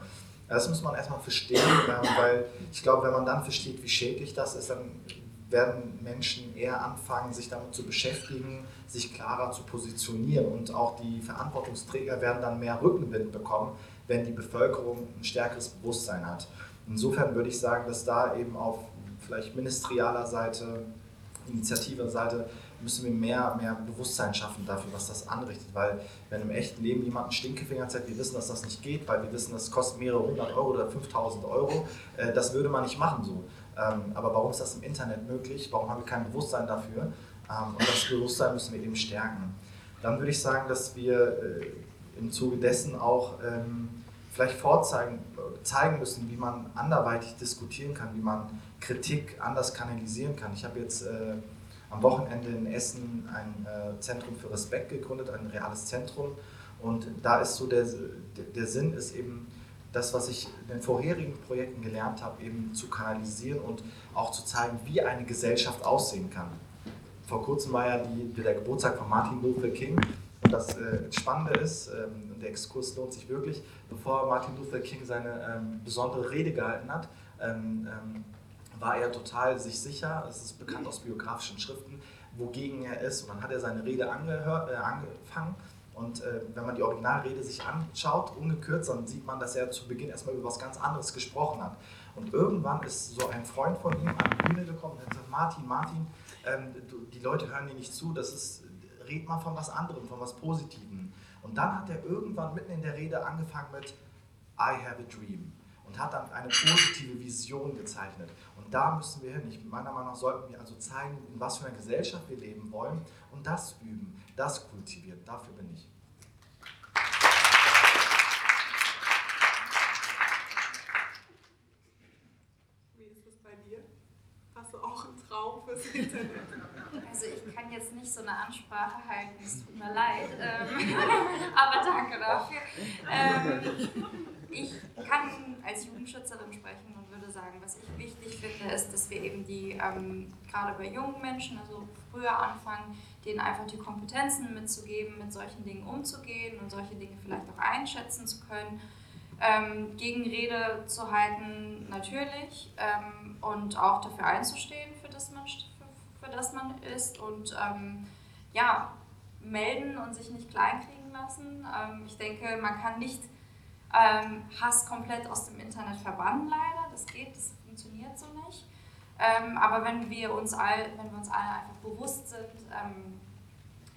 Das muss man erstmal verstehen, äh, weil ich glaube, wenn man dann versteht, wie schädlich das ist, dann werden Menschen eher anfangen, sich damit zu beschäftigen, sich klarer zu positionieren und auch die Verantwortungsträger werden dann mehr Rückenwind bekommen, wenn die Bevölkerung ein stärkeres Bewusstsein hat. Insofern würde ich sagen, dass da eben auf vielleicht ministerialer Seite, initiativer Seite, müssen wir mehr, mehr Bewusstsein schaffen dafür, was das anrichtet. Weil wenn im echten Leben jemand einen Stinkefinger zeigt, wir wissen, dass das nicht geht, weil wir wissen, das kostet mehrere hundert Euro oder 5000 Euro, äh, das würde man nicht machen so. Ähm, aber warum ist das im Internet möglich? Warum haben wir kein Bewusstsein dafür? Ähm, und das Bewusstsein müssen wir eben stärken. Dann würde ich sagen, dass wir äh, im Zuge dessen auch ähm, vielleicht vorzeigen, zeigen müssen, wie man anderweitig diskutieren kann, wie man Kritik anders kanalisieren kann. Ich habe jetzt äh, am Wochenende in Essen ein äh, Zentrum für Respekt gegründet, ein reales Zentrum. Und da ist so der, der Sinn ist eben, das, was ich in den vorherigen Projekten gelernt habe, eben zu kanalisieren und auch zu zeigen, wie eine Gesellschaft aussehen kann. Vor kurzem war ja die, der Geburtstag von Martin Luther King. Und das äh, Spannende ist, ähm, der Exkurs lohnt sich wirklich, bevor Martin Luther King seine ähm, besondere Rede gehalten hat, ähm, ähm war er total sich sicher, es ist bekannt aus biografischen Schriften, wogegen er ist. Und dann hat er seine Rede angehört, äh, angefangen und äh, wenn man die Originalrede sich anschaut, ungekürzt, dann sieht man, dass er zu Beginn erstmal über was ganz anderes gesprochen hat. Und irgendwann ist so ein Freund von ihm an die Bühne gekommen und hat gesagt, Martin, Martin, ähm, du, die Leute hören dir nicht zu, das ist, red mal von was anderem, von was Positivem. Und dann hat er irgendwann mitten in der Rede angefangen mit I have a dream und hat dann eine positive Vision gezeichnet. Und da müssen wir hin. Ich, meiner Meinung nach sollten wir also zeigen, in was für einer Gesellschaft wir leben wollen und das üben, das kultivieren. Dafür bin ich. Wie ist es bei dir? Hast du auch einen Traum fürs Internet? Also ich kann jetzt nicht so eine Ansprache halten, es tut mir leid, ähm, (laughs) aber danke dafür. Ähm, ich kann als Jugendschützerin sprechen und würde sagen, was ich wichtig finde, ist, dass wir eben die, ähm, gerade bei jungen Menschen, also früher anfangen, denen einfach die Kompetenzen mitzugeben, mit solchen Dingen umzugehen und solche Dinge vielleicht auch einschätzen zu können. Ähm, Gegenrede zu halten, natürlich, ähm, und auch dafür einzustehen, für das man, für, für das man ist und ähm, ja, melden und sich nicht kleinkriegen lassen. Ähm, ich denke, man kann nicht ähm, Hass komplett aus dem Internet verbannen, leider. Das geht, das funktioniert so nicht. Ähm, aber wenn wir uns all, wenn wir uns alle einfach bewusst sind, ähm,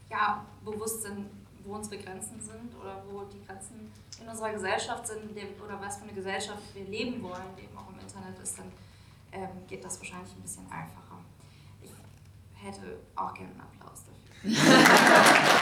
ja, bewusst sind, wo unsere Grenzen sind oder wo die Grenzen in unserer Gesellschaft sind oder was für eine Gesellschaft wir leben wollen, die eben auch im Internet ist, dann ähm, geht das wahrscheinlich ein bisschen einfacher. Ich hätte auch gerne einen Applaus dafür. (laughs)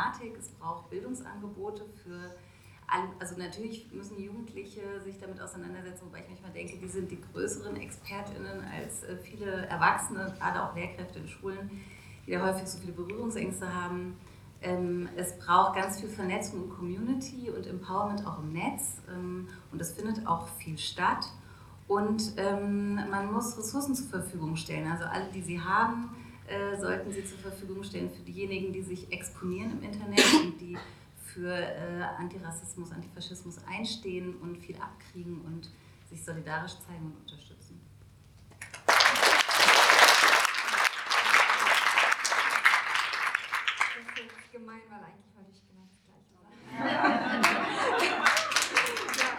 Problematik, es braucht Bildungsangebote für alle, also natürlich müssen Jugendliche sich damit auseinandersetzen, wobei ich manchmal denke, die sind die größeren ExpertInnen als äh, viele Erwachsene, gerade auch Lehrkräfte in Schulen, die da häufig so viele Berührungsängste haben. Ähm, es braucht ganz viel Vernetzung und Community und Empowerment auch im Netz ähm, und das findet auch viel statt. Und ähm, man muss Ressourcen zur Verfügung stellen, also alle, die sie haben, äh, sollten sie zur Verfügung stellen für diejenigen, die sich exponieren im Internet und die für äh, Antirassismus, Antifaschismus einstehen und viel abkriegen und sich solidarisch zeigen und unterstützen. Das ist gemein, weil eigentlich wollte ich genau das Gleiche sagen. (laughs) ja,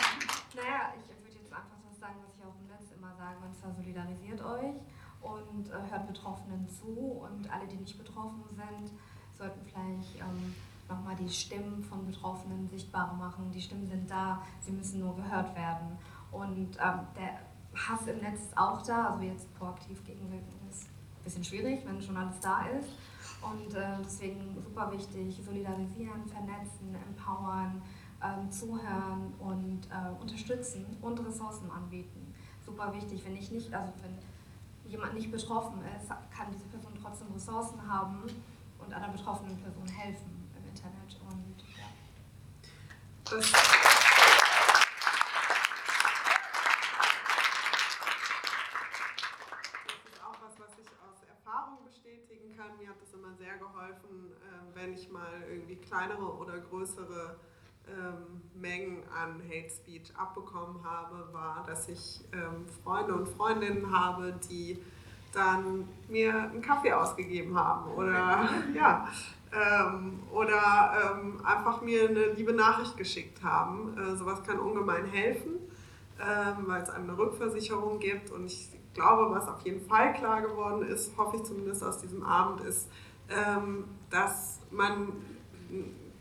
naja, ich würde jetzt einfach das sagen, was ich auch im Netz immer sage, und zwar solidarisiert euch und äh, hört Betroffenen zu und alle, die nicht betroffen sind, sollten vielleicht ähm, nochmal die Stimmen von Betroffenen sichtbarer machen. Die Stimmen sind da, sie müssen nur gehört werden. Und ähm, der Hass im Netz ist auch da, also jetzt proaktiv gegenwirken ist ein bisschen schwierig, wenn schon alles da ist. Und äh, deswegen super wichtig, solidarisieren, vernetzen, empowern, ähm, zuhören und äh, unterstützen und Ressourcen anbieten. Super wichtig, wenn ich nicht, also wenn jemand nicht betroffen ist, kann diese Person trotzdem Ressourcen haben und einer betroffenen Person helfen im Internet. Und ja. Das auch was, was ich aus Erfahrung bestätigen kann. Mir hat es immer sehr geholfen, äh, wenn ich mal irgendwie kleinere oder größere ähm, Mengen an Hate Speech abbekommen habe, war, dass ich ähm, Freunde und Freundinnen habe, die dann mir einen Kaffee ausgegeben haben oder ja. Ähm, oder ähm, einfach mir eine liebe Nachricht geschickt haben. Äh, sowas kann ungemein helfen, ähm, weil es einem eine Rückversicherung gibt. Und ich glaube, was auf jeden Fall klar geworden ist, hoffe ich zumindest aus diesem Abend, ist, ähm, dass man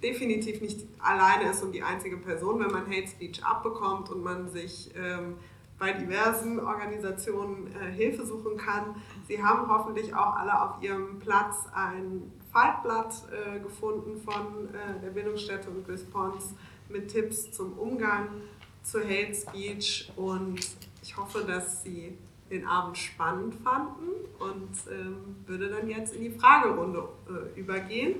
definitiv nicht alleine ist und die einzige Person, wenn man Hate Speech abbekommt und man sich ähm, bei diversen Organisationen äh, Hilfe suchen kann. Sie haben hoffentlich auch alle auf ihrem Platz ein Faltblatt äh, gefunden von äh, der Bildungsstätte und Response mit Tipps zum Umgang zu Hate Speech und ich hoffe, dass Sie den Abend spannend fanden und ähm, würde dann jetzt in die Fragerunde äh, übergehen.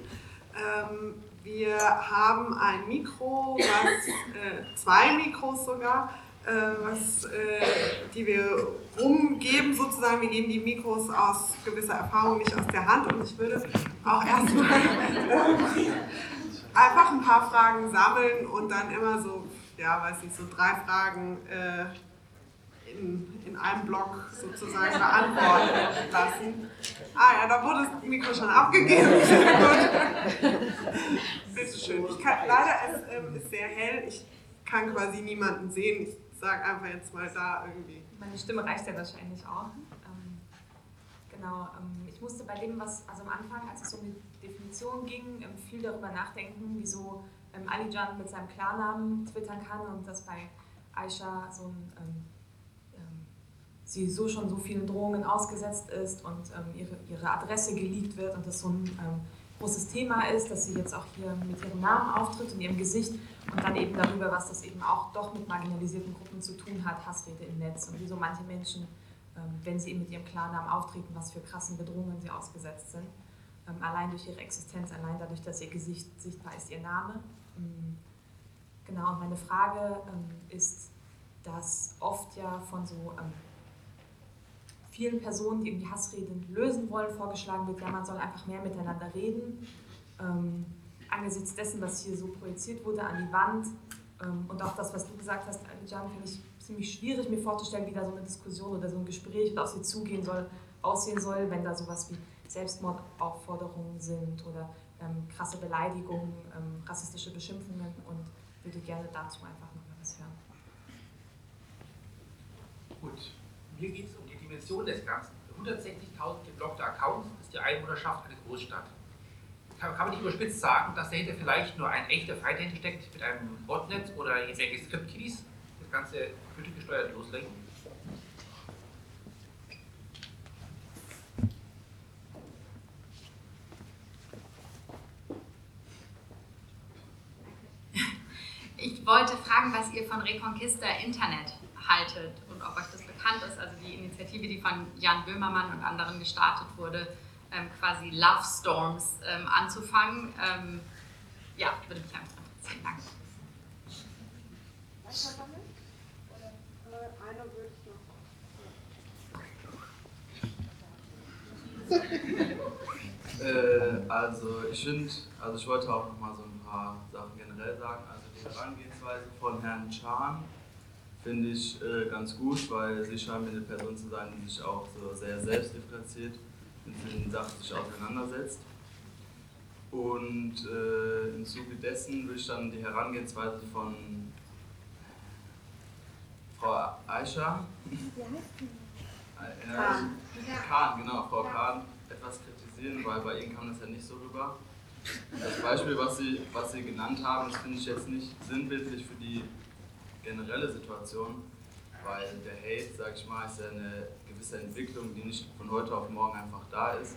Ähm, wir haben ein Mikro, was, äh, zwei Mikros sogar, äh, was, äh, die wir rumgeben sozusagen. Wir geben die Mikros aus gewisser Erfahrung nicht aus der Hand und ich würde auch erstmal einfach ein paar Fragen sammeln und dann immer so, ja, weiß ich, so drei Fragen äh, in, in einem Block sozusagen beantworten lassen. Ah ja, da wurde das Mikro schon abgegeben. (laughs) Bitte schön. Ich kann, leider, es ähm, ist sehr hell. Ich kann quasi niemanden sehen. Ich sage einfach jetzt mal da irgendwie. Meine Stimme reicht ja wahrscheinlich auch. Ähm, genau, ähm, ich musste bei dem, was, also am Anfang, als es um die Definition ging, ähm, viel darüber nachdenken, wieso ähm, Alijan mit seinem Klarnamen twittern kann und dass bei Aisha so ein ähm, sie so schon so vielen Drohungen ausgesetzt ist und ähm, ihre, ihre Adresse geleakt wird und das so ein ähm, großes Thema ist, dass sie jetzt auch hier mit ihrem Namen auftritt und ihrem Gesicht und dann eben darüber, was das eben auch doch mit marginalisierten Gruppen zu tun hat, Hassrede im Netz und wieso manche Menschen, ähm, wenn sie eben mit ihrem Klarnamen auftreten, was für krassen Bedrohungen sie ausgesetzt sind. Ähm, allein durch ihre Existenz, allein dadurch, dass ihr Gesicht sichtbar ist, ihr Name. Ähm, genau, und meine Frage ähm, ist, dass oft ja von so vielen Personen, die irgendwie Hassreden lösen wollen, vorgeschlagen wird, ja, man soll einfach mehr miteinander reden. Ähm, angesichts dessen, was hier so projiziert wurde an die Wand ähm, und auch das, was du gesagt hast, Alijan, finde ich ziemlich schwierig, mir vorzustellen, wie da so eine Diskussion oder so ein Gespräch auf sie zugehen soll, aussehen soll, wenn da sowas wie Selbstmordaufforderungen sind oder ähm, krasse Beleidigungen, ähm, rassistische Beschimpfungen und würde gerne dazu einfach noch mal was hören. Gut, mir geht es um Dimension des Ganzen. 160.000 geblockte Accounts ist die Einwohnerschaft einer Großstadt. Kann, kann man nicht überspitzt sagen, dass dahinter vielleicht nur ein echter Feind steckt mit einem Botnet oder irgendwelche Script-Kiddies, das Ganze gesteuert loslegen? Ich wollte fragen, was ihr von Reconquista Internet haltet und ob euch das bekannt ist, also die Initiative, die von Jan Böhmermann und anderen gestartet wurde, ähm, quasi Love Storms ähm, anzufangen. Ähm, ja, würde mich einfach interessieren. Danke. äh, also ich finde, also ich wollte auch noch mal so ein paar Sachen generell sagen. Also die Herangehensweise von Herrn Chan finde ich äh, ganz gut, weil sie scheint mir eine Person zu sein, die sich auch so sehr selbstdifferenziert mit den Sachen sich auseinandersetzt. Und äh, im Zuge dessen würde ich dann die Herangehensweise von Frau Aisha, äh, Kahn. Kahn, genau, Frau Kahn, etwas kritisieren, weil bei Ihnen kam das ja nicht so rüber. Das Beispiel, was Sie, was Sie genannt haben, das finde ich jetzt nicht sinnbildlich für die generelle Situation, weil der Hate, sag ich mal, ist ja eine gewisse Entwicklung, die nicht von heute auf morgen einfach da ist,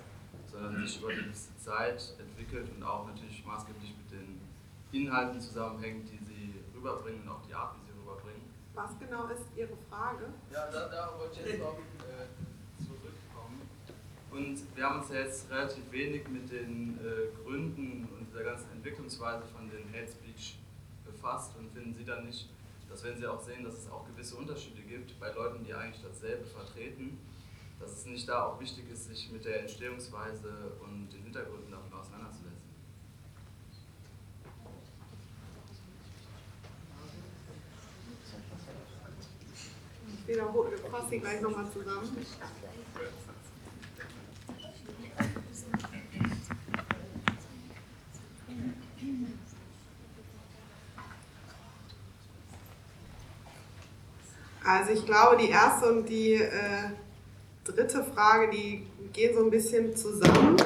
sondern sich über eine gewisse Zeit entwickelt und auch natürlich maßgeblich mit den Inhalten zusammenhängt, die sie rüberbringen und auch die Art, wie sie rüberbringen. Was genau ist Ihre Frage? Ja, da, da wollte ich jetzt auch äh, zurückkommen. Und wir haben uns ja jetzt relativ wenig mit den äh, Gründen und dieser ganzen Entwicklungsweise von den Hate Speech befasst und finden Sie dann nicht, dass wenn Sie auch sehen, dass es auch gewisse Unterschiede gibt bei Leuten, die eigentlich dasselbe vertreten, dass es nicht da auch wichtig ist, sich mit der Entstehungsweise und den Hintergründen davon auseinanderzusetzen. Ich wiederhole, fasse sie gleich nochmal zusammen. Also ich glaube, die erste und die äh, dritte Frage, die gehen so ein bisschen zusammen.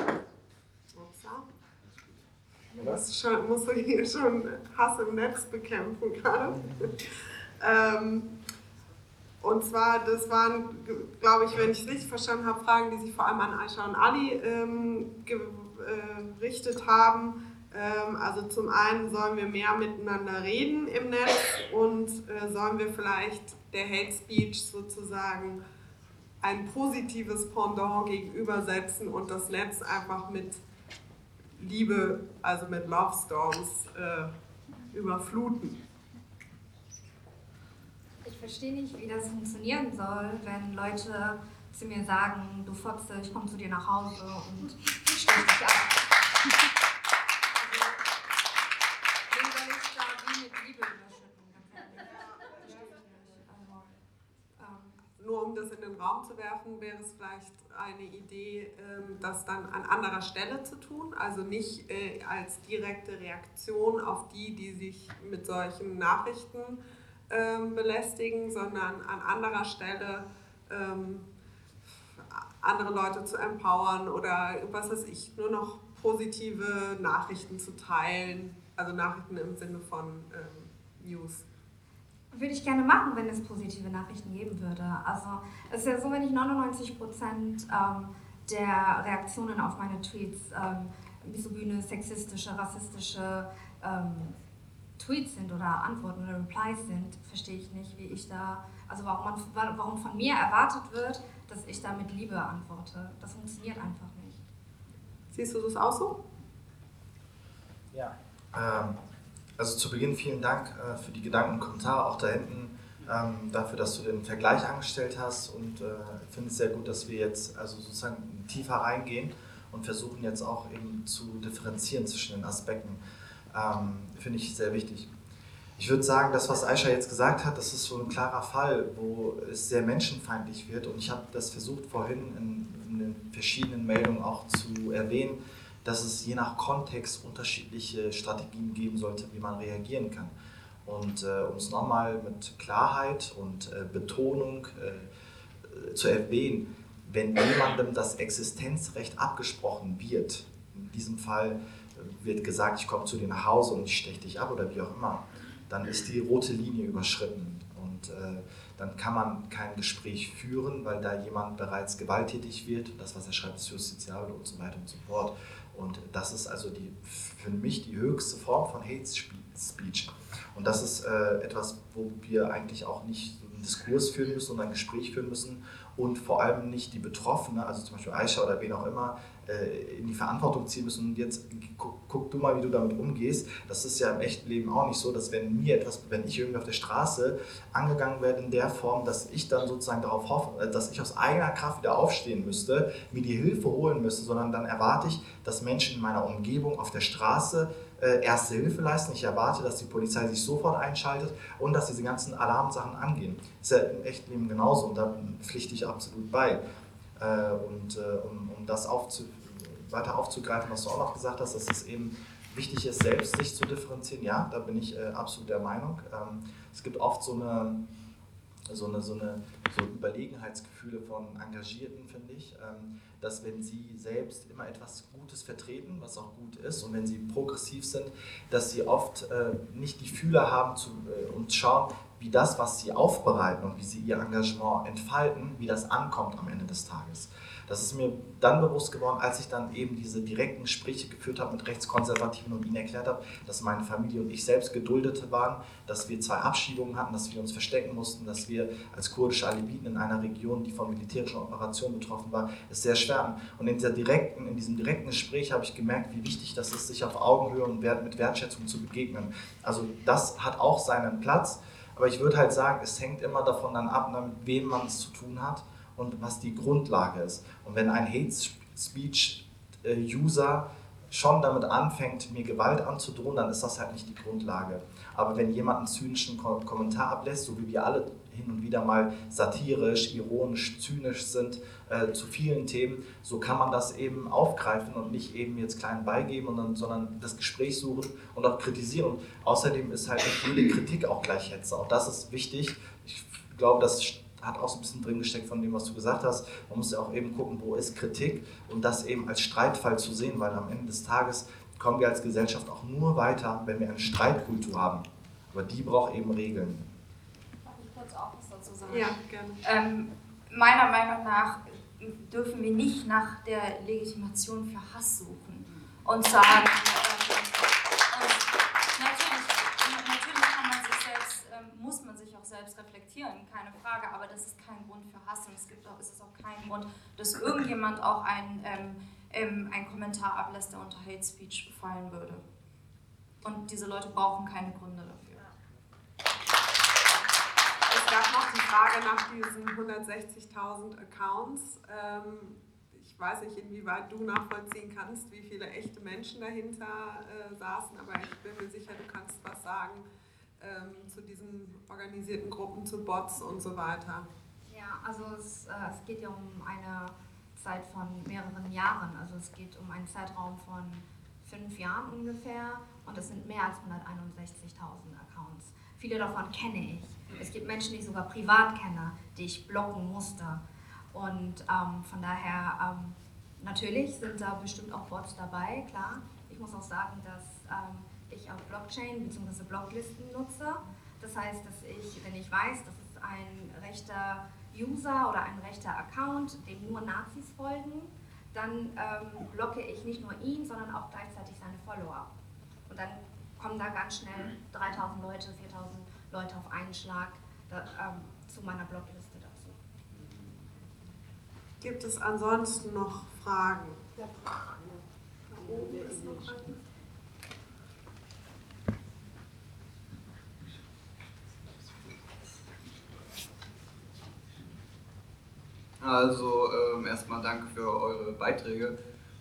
Was schon, musst du hier schon Hass im Netz bekämpfen gerade. ähm, und zwar, das waren, glaube ich, wenn ich es richtig verstanden habe, Fragen, die sich vor allem an Aisha und Ali ähm, gerichtet haben. Ähm, also zum einen sollen wir mehr miteinander reden im Netz und äh, sollen wir vielleicht der Hate Speech sozusagen ein positives Pendant gegenübersetzen und das Netz einfach mit Liebe, also mit Love Storms äh, überfluten. Ich verstehe nicht, wie das funktionieren soll, wenn Leute zu mir sagen, du Fotze, ich komme zu dir nach Hause und ich stelle dich ab. Nur um das in den Raum zu werfen, wäre es vielleicht eine Idee, ähm, das dann an anderer Stelle zu tun. Also nicht äh, als direkte Reaktion auf die, die sich mit solchen Nachrichten ähm, belästigen, sondern an anderer Stelle ähm, andere Leute zu empowern oder was weiß ich, nur noch positive Nachrichten zu teilen. Also Nachrichten im Sinne von News. Würde ich gerne machen, wenn es positive Nachrichten geben würde. Also es ist ja so, wenn ich 99 Prozent ähm, der Reaktionen auf meine Tweets ähm, misogyne, sexistische, rassistische ähm, Tweets sind oder Antworten oder Replies sind, verstehe ich nicht, wie ich da, also warum, man, warum von mir erwartet wird, dass ich da mit Liebe antworte. Das funktioniert einfach nicht. Siehst du das auch so? Ja. Ähm, also zu Beginn vielen Dank äh, für die Gedanken und Kommentare, auch da hinten, ähm, dafür, dass du den Vergleich angestellt hast und äh, finde es sehr gut, dass wir jetzt also sozusagen tiefer reingehen und versuchen jetzt auch eben zu differenzieren zwischen den Aspekten. Ähm, finde ich sehr wichtig. Ich würde sagen, das, was Aisha jetzt gesagt hat, das ist so ein klarer Fall, wo es sehr menschenfeindlich wird. Und ich habe das versucht vorhin in, in, den verschiedenen Meldungen auch zu erwähnen dass es je nach Kontext unterschiedliche Strategien geben sollte, wie man reagieren kann. Und äh, um es nochmal mit Klarheit und äh, Betonung äh, zu erwähnen, wenn jemandem das Existenzrecht abgesprochen wird, in diesem Fall äh, wird gesagt, ich komme zu dir nach Hause und ich steche dich ab oder wie auch immer, dann ist die rote Linie überschritten. Und äh, dann kann man kein Gespräch führen, weil da jemand bereits gewalttätig wird. Das, was er schreibt, ist justiziabel und so weiter und so fort. Und das ist also die, für mich die höchste Form von Hate Speech. Und das ist äh, etwas, wo wir eigentlich auch nicht einen Diskurs führen müssen und ein Gespräch führen müssen und vor allem nicht die Betroffene, also zum Beispiel Aisha oder wen auch immer, äh, in die Verantwortung ziehen müssen und jetzt guck, guck, du mal, wie du damit umgehst. Das ist ja im echten Leben auch nicht so, dass wenn mir etwas, wenn ich irgendwie auf der Straße angegangen werde in der Form, dass ich dann sozusagen darauf hoffe, äh, dass ich aus eigener Kraft wieder aufstehen müsste, mir die Hilfe holen müsste, sondern dann erwarte ich, dass Menschen in meiner Umgebung auf der Straße äh, erste Hilfe leisten. Ich erwarte, dass die Polizei sich sofort einschaltet und dass diese ganzen Alarmsachen angehen. Das ist ja im echten Leben genauso und da pflichte ich absolut bei. Äh, und um, um das aufzu, weiter aufzugreifen, was du auch noch gesagt hast, dass es eben wichtig ist, selbst sich zu differenzieren, ja, da bin ich äh, absolut der Meinung. Ähm, es gibt oft so eine, so eine, so eine so Überlegenheitsgefühle von Engagierten, finde ich, ähm, dass wenn sie selbst immer etwas Gutes vertreten, was auch gut ist, und wenn sie progressiv sind, dass sie oft äh, nicht die Fühler haben zu, äh, und schauen, wie das, was sie aufbereiten und wie sie ihr Engagement entfalten, wie das ankommt am Ende des Tages. Das ist mir dann bewusst geworden, als ich dann eben diese direkten Gespräche geführt habe mit Rechtskonservativen und ihnen erklärt habe, dass meine Familie und ich selbst geduldet waren, dass wir zwei Abschiebungen hatten, dass wir uns verstecken mussten, dass wir als kurdische Aleviten in einer Region, die von militärischen Operationen betroffen war, es sehr schwer hatten. Und in, dieser direkten, in diesem direkten Gespräch habe ich gemerkt, wie wichtig das ist, sich auf Augenhöhe und mit Wertschätzung zu begegnen. Also das hat auch seinen Platz. Aber ich würde halt sagen, es hängt immer davon dann ab, mit wem man es zu tun hat und was die Grundlage ist. Und wenn ein Hate Speech äh, User schon damit anfängt, mir Gewalt anzudrohen, dann ist das halt nicht die Grundlage. Aber wenn jemand einen zynischen Kommentar ablässt, so wie wir alle hin und wieder mal satirisch, ironisch, zynisch sind äh, zu vielen Themen, so kann man das eben aufgreifen und nicht eben jetzt klein beigeben, dann, sondern das Gespräch suchen und auch kritisieren. Und außerdem ist halt nicht jede Kritik auch gleich Hetze. Auch das ist wichtig. Ich glaube, das hat auch so ein bisschen drin gesteckt von dem, was du gesagt hast. Man muss ja auch eben gucken, wo ist Kritik und das eben als Streitfall zu sehen, weil am Ende des Tages kommen wir als Gesellschaft auch nur weiter, wenn wir eine Streitkultur haben. Aber die braucht eben Regeln. Darf ich kurz auch was dazu sagen? Ja, gerne. Ähm, meiner Meinung nach dürfen wir nicht nach der Legitimation für Hass suchen und sagen, ähm, und natürlich, natürlich kann man sich selbst, ähm, muss man sich auch selbst reflektieren, Frage, aber das ist kein Grund für Hass und es gibt auch, es auch kein Grund, dass irgendjemand auch einen, ähm, ähm, einen Kommentar ablässt, der unter Hate Speech fallen würde. Und diese Leute brauchen keine Gründe dafür. Es gab noch die Frage nach diesen 160.000 Accounts. Ähm, ich weiß nicht, inwieweit du nachvollziehen kannst, wie viele echte Menschen dahinter äh, saßen, aber ich bin mir sicher, du kannst was sagen ähm, zu diesen organisierten Gruppen, zu Bots und so weiter. Ja, also es, äh, es geht ja um eine Zeit von mehreren Jahren. Also es geht um einen Zeitraum von fünf Jahren ungefähr und es sind mehr als 161.000 Accounts. Viele davon kenne ich. Es gibt Menschen, die ich sogar privat kenne, die ich blocken musste. Und ähm, von daher, ähm, natürlich sind da bestimmt auch Bots dabei, klar. Ich muss auch sagen, dass ähm, ich auch Blockchain bzw. Blocklisten nutze. Das heißt, dass ich, wenn ich weiß, dass es ein rechter User oder ein rechter Account, dem nur Nazis folgen, dann ähm, blocke ich nicht nur ihn, sondern auch gleichzeitig seine Follower. Und dann kommen da ganz schnell 3000 Leute, 4000 Leute auf einen Schlag da, ähm, zu meiner Blockliste dazu. Gibt es ansonsten noch Fragen? Da oben ist noch eine. Also ähm, erstmal danke für eure Beiträge.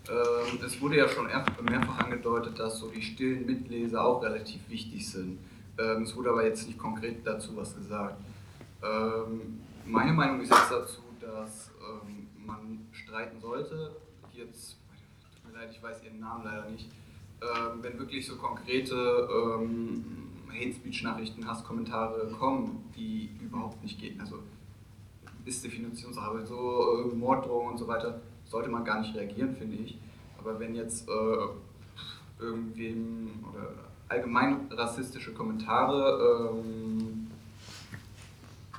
Ähm, es wurde ja schon mehrfach angedeutet, dass so die stillen Mitleser auch relativ wichtig sind. Ähm, es wurde aber jetzt nicht konkret dazu was gesagt. Ähm, meine Meinung ist jetzt dazu, dass ähm, man streiten sollte. Jetzt, tut mir leid, ich weiß Ihren Namen leider nicht. Ähm, wenn wirklich so konkrete Hate Speech Nachrichten, Hasskommentare kommen, die überhaupt nicht gehen. Also ist Definitionssache, so äh, Morddrohungen und so weiter, sollte man gar nicht reagieren, finde ich. Aber wenn jetzt äh, irgendwem oder allgemein rassistische Kommentare ähm,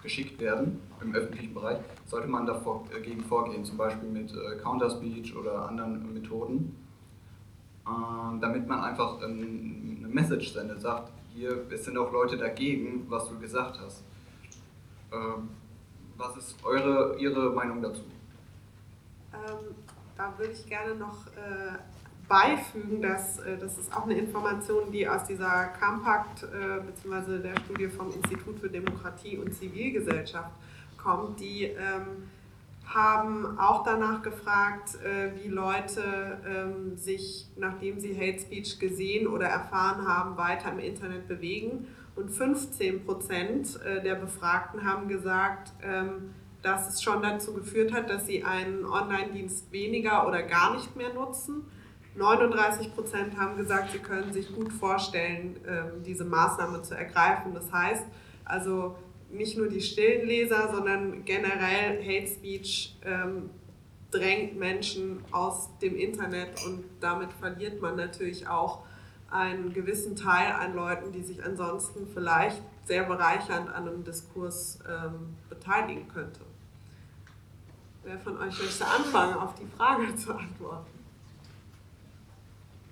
geschickt werden im öffentlichen Bereich, sollte man dagegen vorgehen, zum Beispiel mit äh, Counterspeech oder anderen Methoden, äh, damit man einfach ähm, eine Message sendet, sagt, hier, es sind auch Leute dagegen, was du gesagt hast. Ähm, was ist eure, Ihre Meinung dazu? Ähm, da würde ich gerne noch äh, beifügen, dass äh, das ist auch eine Information, die aus dieser Campact äh, bzw. der Studie vom Institut für Demokratie und Zivilgesellschaft kommt. Die ähm, haben auch danach gefragt, äh, wie Leute ähm, sich, nachdem sie Hate Speech gesehen oder erfahren haben, weiter im Internet bewegen. Und 15 Prozent äh, der Befragten haben gesagt, ähm, dass es schon dazu geführt hat, dass sie einen Online-Dienst weniger oder gar nicht mehr nutzen. 39 Prozent haben gesagt, sie können sich gut vorstellen, ähm, diese Maßnahme zu ergreifen. Das heißt, also nicht nur die stillen Leser, sondern generell Hate Speech ähm, drängt Menschen aus dem Internet und damit verliert man natürlich auch einen gewissen Teil an Leuten, die sich ansonsten vielleicht sehr bereichernd an einem Diskurs ähm, beteiligen könnte. Wer von euch möchte anfangen, auf die Frage (laughs) zu antworten?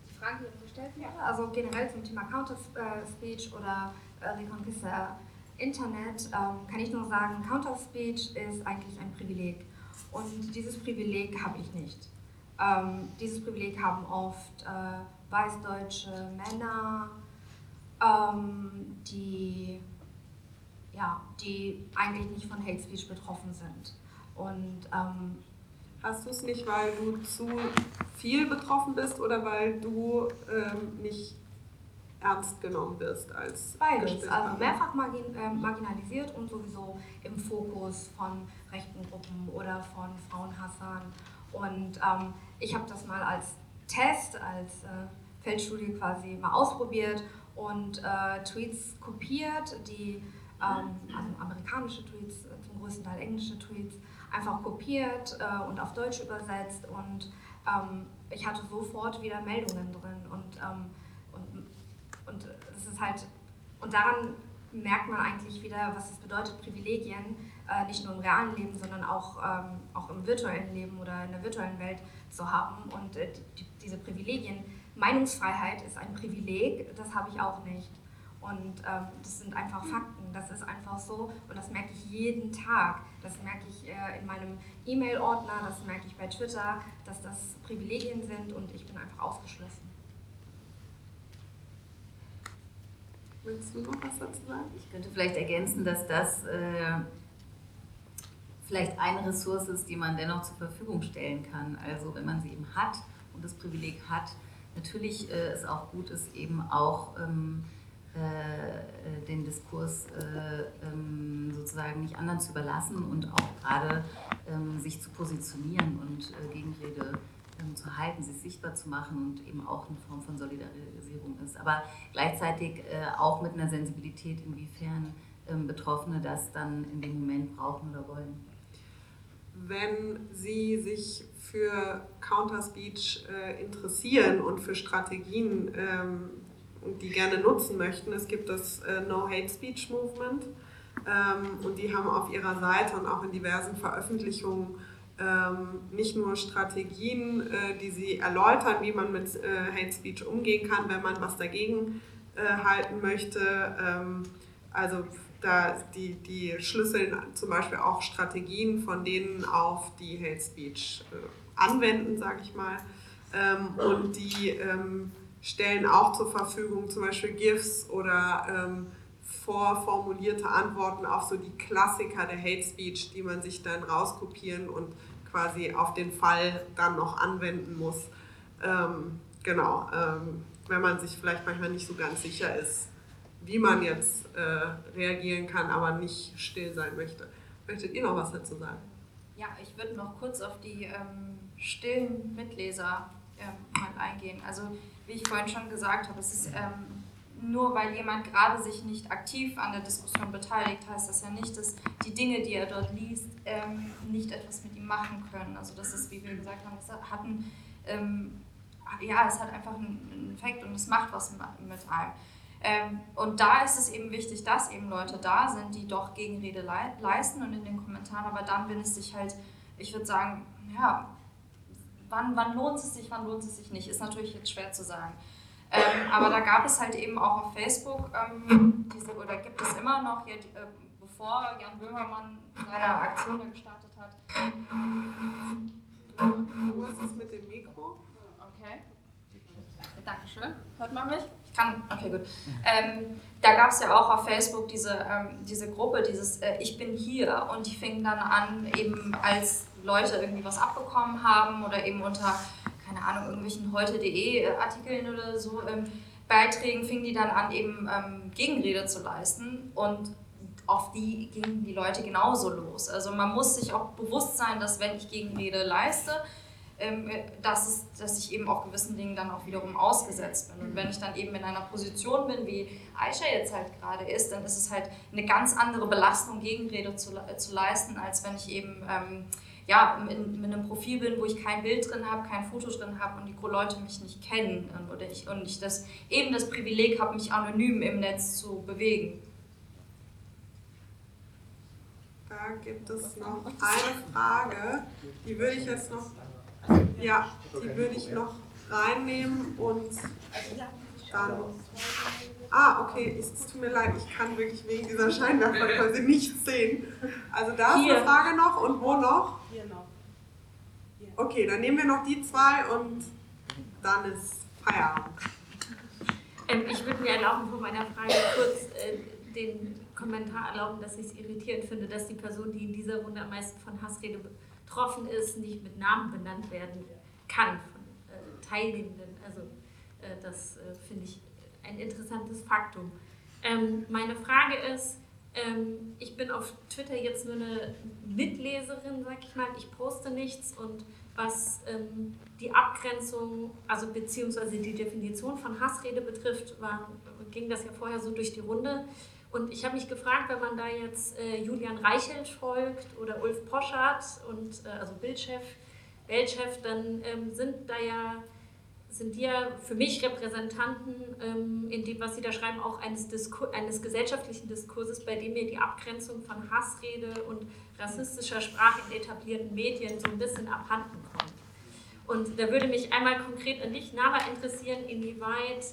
Die Frage, die gestellt wurde, also generell zum Thema Counter-Speech oder äh, Reconquista Internet, ähm, kann ich nur sagen, Counter-Speech ist eigentlich ein Privileg. Und dieses Privileg habe ich nicht. Ähm, dieses Privileg haben oft äh, weißdeutsche Männer, ähm, die, ja, die eigentlich nicht von Hate Speech betroffen sind. Und ähm, Hast du es nicht, weil du zu viel betroffen bist oder weil du ähm, nicht ernst genommen wirst als Beides, also mehrfach margin, äh, marginalisiert und sowieso im Fokus von rechten Gruppen oder von Frauenhassern. Und ähm, ich habe das mal als Test, als äh, Feldstudie quasi mal ausprobiert und äh, Tweets kopiert, die ähm, also amerikanische Tweets, äh, zum größten Teil englische Tweets, einfach kopiert äh, und auf Deutsch übersetzt und ähm, ich hatte sofort wieder Meldungen drin und, ähm, und, und das ist halt, und daran merkt man eigentlich wieder, was es bedeutet, Privilegien äh, nicht nur im realen Leben, sondern auch, ähm, auch im virtuellen Leben oder in der virtuellen Welt zu haben. Und äh, die, diese Privilegien, Meinungsfreiheit ist ein Privileg, das habe ich auch nicht. Und ähm, das sind einfach Fakten, das ist einfach so und das merke ich jeden Tag. Das merke ich äh, in meinem E-Mail-Ordner, das merke ich bei Twitter, dass das Privilegien sind und ich bin einfach ausgeschlossen. Willst du noch was dazu sagen? Ich könnte vielleicht ergänzen, dass das äh, vielleicht eine Ressource ist, die man dennoch zur Verfügung stellen kann. Also wenn man sie eben hat und das Privileg hat, natürlich äh, es auch gut ist, eben auch ähm, äh, den Diskurs äh, ähm, sozusagen nicht anderen zu überlassen und auch gerade ähm, sich zu positionieren und äh, Gegenrede ähm, zu halten, sich sichtbar zu machen und eben auch eine Form von Solidarisierung ist. Aber gleichzeitig äh, auch mit einer Sensibilität, inwiefern ähm, Betroffene das dann in dem Moment brauchen oder wollen wenn Sie sich für Counterspeech äh, interessieren und für Strategien ähm, die gerne nutzen möchten, es gibt das äh, No Hate Speech Movement ähm, und die haben auf ihrer Seite und auch in diversen Veröffentlichungen ähm, nicht nur Strategien, äh, die sie erläutern, wie man mit äh, Hate Speech umgehen kann, wenn man was dagegen äh, halten möchte. Ähm, also da die, die schlüsseln zum Beispiel auch Strategien von denen auf die Hate Speech äh, anwenden, sage ich mal. Ähm, und die ähm, stellen auch zur Verfügung zum Beispiel GIFs oder ähm, vorformulierte Antworten auf so die Klassiker der Hate Speech, die man sich dann rauskopieren und quasi auf den Fall dann noch anwenden muss. Ähm, genau, ähm, wenn man sich vielleicht manchmal nicht so ganz sicher ist, wie man jetzt äh, reagieren kann, aber nicht still sein möchte. Möchtet ihr noch was dazu sagen? Ja, ich würde noch kurz auf die ähm, stillen Mitleser ähm, mal eingehen. Also wie ich vorhin schon gesagt habe, es ist ähm, nur weil jemand gerade sich nicht aktiv an der Diskussion beteiligt, heißt das ja nicht, dass die Dinge, die er dort liest, ähm, nicht etwas mit ihm machen können. Also das ist, wie wir gesagt haben, es hat einen, ähm, ja, es hat einfach einen Effekt und es macht was mit einem. Ähm, und da ist es eben wichtig, dass eben Leute da sind, die doch Gegenrede le leisten und in den Kommentaren, aber dann, wenn es sich halt, ich würde sagen, ja, wann, wann lohnt es sich, wann lohnt es sich nicht, ist natürlich jetzt schwer zu sagen. Ähm, aber da gab es halt eben auch auf Facebook ähm, diese, oder gibt es immer noch, hier, äh, bevor Jan Böhmermann seine Aktion gestartet hat. Was ist mit dem Mikro? Okay. Dankeschön. Hört man mich? Kann, okay, gut. Ähm, da gab es ja auch auf Facebook diese, ähm, diese Gruppe, dieses äh, Ich bin hier und die fingen dann an, eben als Leute irgendwie was abbekommen haben oder eben unter, keine Ahnung, irgendwelchen heute.de Artikeln oder so ähm, Beiträgen, fingen die dann an, eben ähm, Gegenrede zu leisten und auf die gingen die Leute genauso los. Also man muss sich auch bewusst sein, dass wenn ich Gegenrede leiste, dass, es, dass ich eben auch gewissen Dingen dann auch wiederum ausgesetzt bin. Und wenn ich dann eben in einer Position bin, wie Aisha jetzt halt gerade ist, dann ist es halt eine ganz andere Belastung, Gegenrede zu, zu leisten, als wenn ich eben ähm, ja, in, in, einem Profil bin, wo ich kein Bild drin habe, kein Foto drin habe und die Leute mich nicht kennen oder ich, und ich das, eben das Privileg habe, mich anonym im Netz zu bewegen. Da gibt es noch eine Frage, die würde ich jetzt noch ja, die würde ich noch reinnehmen und dann. Ah, okay, es tut mir leid, ich kann wirklich wegen dieser Scheinwerfer nichts sehen. Also da ist eine Frage noch und wo noch? Hier noch. Okay, dann nehmen wir noch die zwei und dann ist Feierabend. Ähm, ich würde mir erlauben, vor meiner Frage kurz äh, den Kommentar erlauben, dass ich es irritierend finde, dass die Person, die in dieser Runde am meisten von Hassrede betroffen ist, nicht mit Namen benannt werden kann von äh, Teilnehmenden. Also äh, das äh, finde ich ein interessantes Faktum. Ähm, meine Frage ist, ähm, ich bin auf Twitter jetzt nur eine Mitleserin, sag ich mal. Ich poste nichts und was ähm, die Abgrenzung, also beziehungsweise die Definition von Hassrede betrifft, war, ging das ja vorher so durch die Runde. Und ich habe mich gefragt, wenn man da jetzt äh, Julian Reichelt folgt oder Ulf Poschardt und äh, also Bildchef, Weltchef, dann ähm, sind da ja sind die ja für mich Repräsentanten ähm, in dem, was sie da schreiben, auch eines, Diskur eines gesellschaftlichen Diskurses, bei dem mir die Abgrenzung von Hassrede und rassistischer Sprache in etablierten Medien so ein bisschen abhanden kommt. Und da würde mich einmal konkret an dich, Nara, interessieren, inwieweit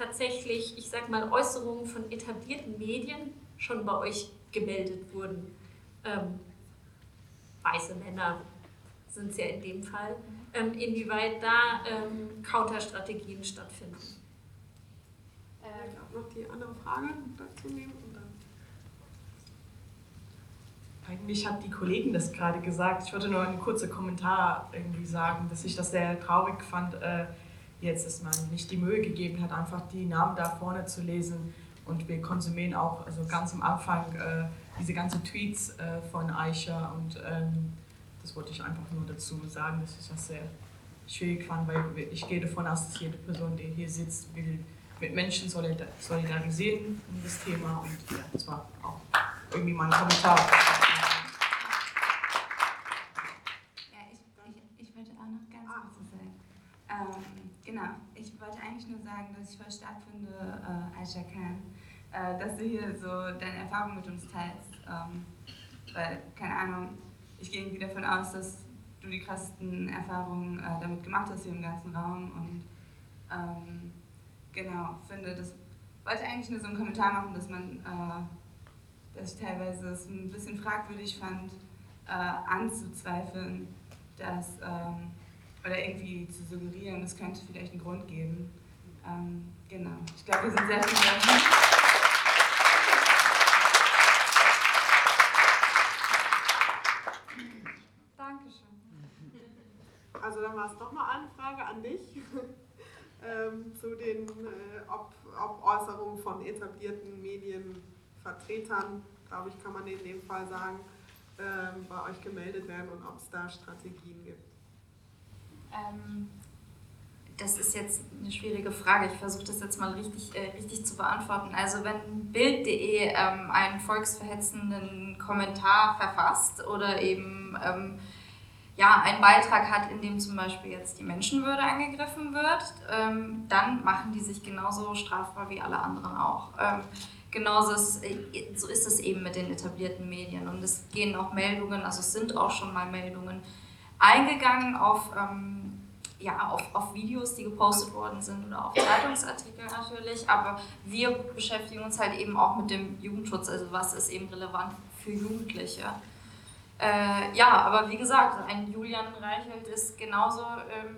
tatsächlich, ich sag mal, Äußerungen von etablierten Medien schon bei euch gemeldet wurden. Ähm, weiße Männer sind es ja in dem Fall. Ähm, inwieweit da ähm, Counterstrategien stattfinden. Äh, ich auch noch die andere Frage dazu nehmen. Und dann Eigentlich hat die Kollegin das gerade gesagt. Ich wollte nur einen kurzen Kommentar irgendwie sagen, dass ich das sehr traurig fand, äh, jetzt, dass man nicht die Mühe gegeben hat, einfach die Namen da vorne zu lesen. Und wir konsumieren auch also ganz am Anfang äh, diese ganzen Tweets äh, von Aisha. Und ähm, das wollte ich einfach nur dazu sagen, dass ich das sehr schwierig fand, weil ich gehe davon aus, dass jede Person, die hier sitzt, will mit Menschen solidarisieren um das Thema. Und ja, das war auch irgendwie mein Kommentar. Ähm, genau, ich wollte eigentlich nur sagen, dass ich voll stark finde, äh, Aisha Khan, äh, dass du hier so deine Erfahrungen mit uns teilst. Ähm, weil, keine Ahnung, ich gehe irgendwie davon aus, dass du die krassesten Erfahrungen äh, damit gemacht hast hier im ganzen Raum und ähm, genau, finde, das wollte eigentlich nur so einen Kommentar machen, dass man, äh, dass ich teilweise es ein bisschen fragwürdig fand, äh, anzuzweifeln, dass ähm, oder irgendwie zu suggerieren, es könnte vielleicht einen Grund geben. Ähm, genau. Ich glaube, wir sind sehr viel Dankeschön. Also dann war es nochmal eine Frage an dich (laughs) ähm, zu den, äh, ob, ob Äußerungen von etablierten Medienvertretern, glaube ich, kann man in dem Fall sagen, äh, bei euch gemeldet werden und ob es da Strategien gibt. Ähm, das ist jetzt eine schwierige Frage. Ich versuche das jetzt mal richtig, äh, richtig zu beantworten. Also wenn Bild.de ähm, einen volksverhetzenden Kommentar verfasst oder eben ähm, ja, einen Beitrag hat, in dem zum Beispiel jetzt die Menschenwürde angegriffen wird, ähm, dann machen die sich genauso strafbar wie alle anderen auch. Ähm, genauso ist, äh, so ist es eben mit den etablierten Medien. Und es gehen auch Meldungen, also es sind auch schon mal Meldungen eingegangen auf, ähm, ja, auf, auf Videos, die gepostet worden sind oder auf Zeitungsartikel natürlich. Aber wir beschäftigen uns halt eben auch mit dem Jugendschutz, also was ist eben relevant für Jugendliche. Äh, ja, aber wie gesagt, ein Julian Reichelt ist genauso, ähm,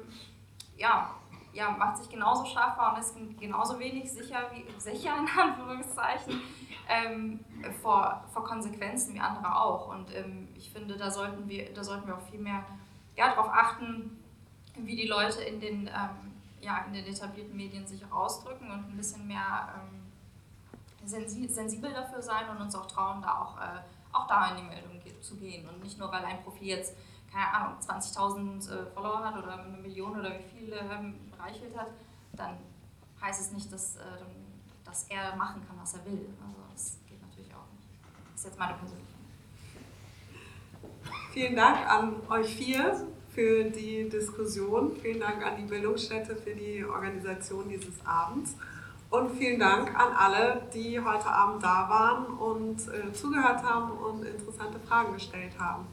ja, ja, macht sich genauso strafbar und ist genauso wenig sicher, wie, sicher in Anführungszeichen, ähm, vor, vor Konsequenzen wie andere auch. Und ähm, ich finde, da sollten wir, da sollten wir auch viel mehr ja, darauf achten, wie die Leute in den, ähm, ja, in den etablierten Medien sich auch ausdrücken und ein bisschen mehr ähm, sensibel dafür sein und uns auch trauen, da auch, äh, auch da in die Meldung zu gehen. Und nicht nur, weil ein Profil jetzt, keine Ahnung, 20.000 äh, Follower hat oder eine Million oder wie viel ähm, Reichelt hat, dann heißt es nicht, dass, äh, dass er machen kann, was er will. Also das geht natürlich auch nicht. Das ist jetzt meine persönliche Vielen Dank an euch vier für die Diskussion. Vielen Dank an die Bildungsstätte für die Organisation dieses Abends. Und vielen Dank an alle, die heute Abend da waren und äh, zugehört haben und interessante Fragen gestellt haben.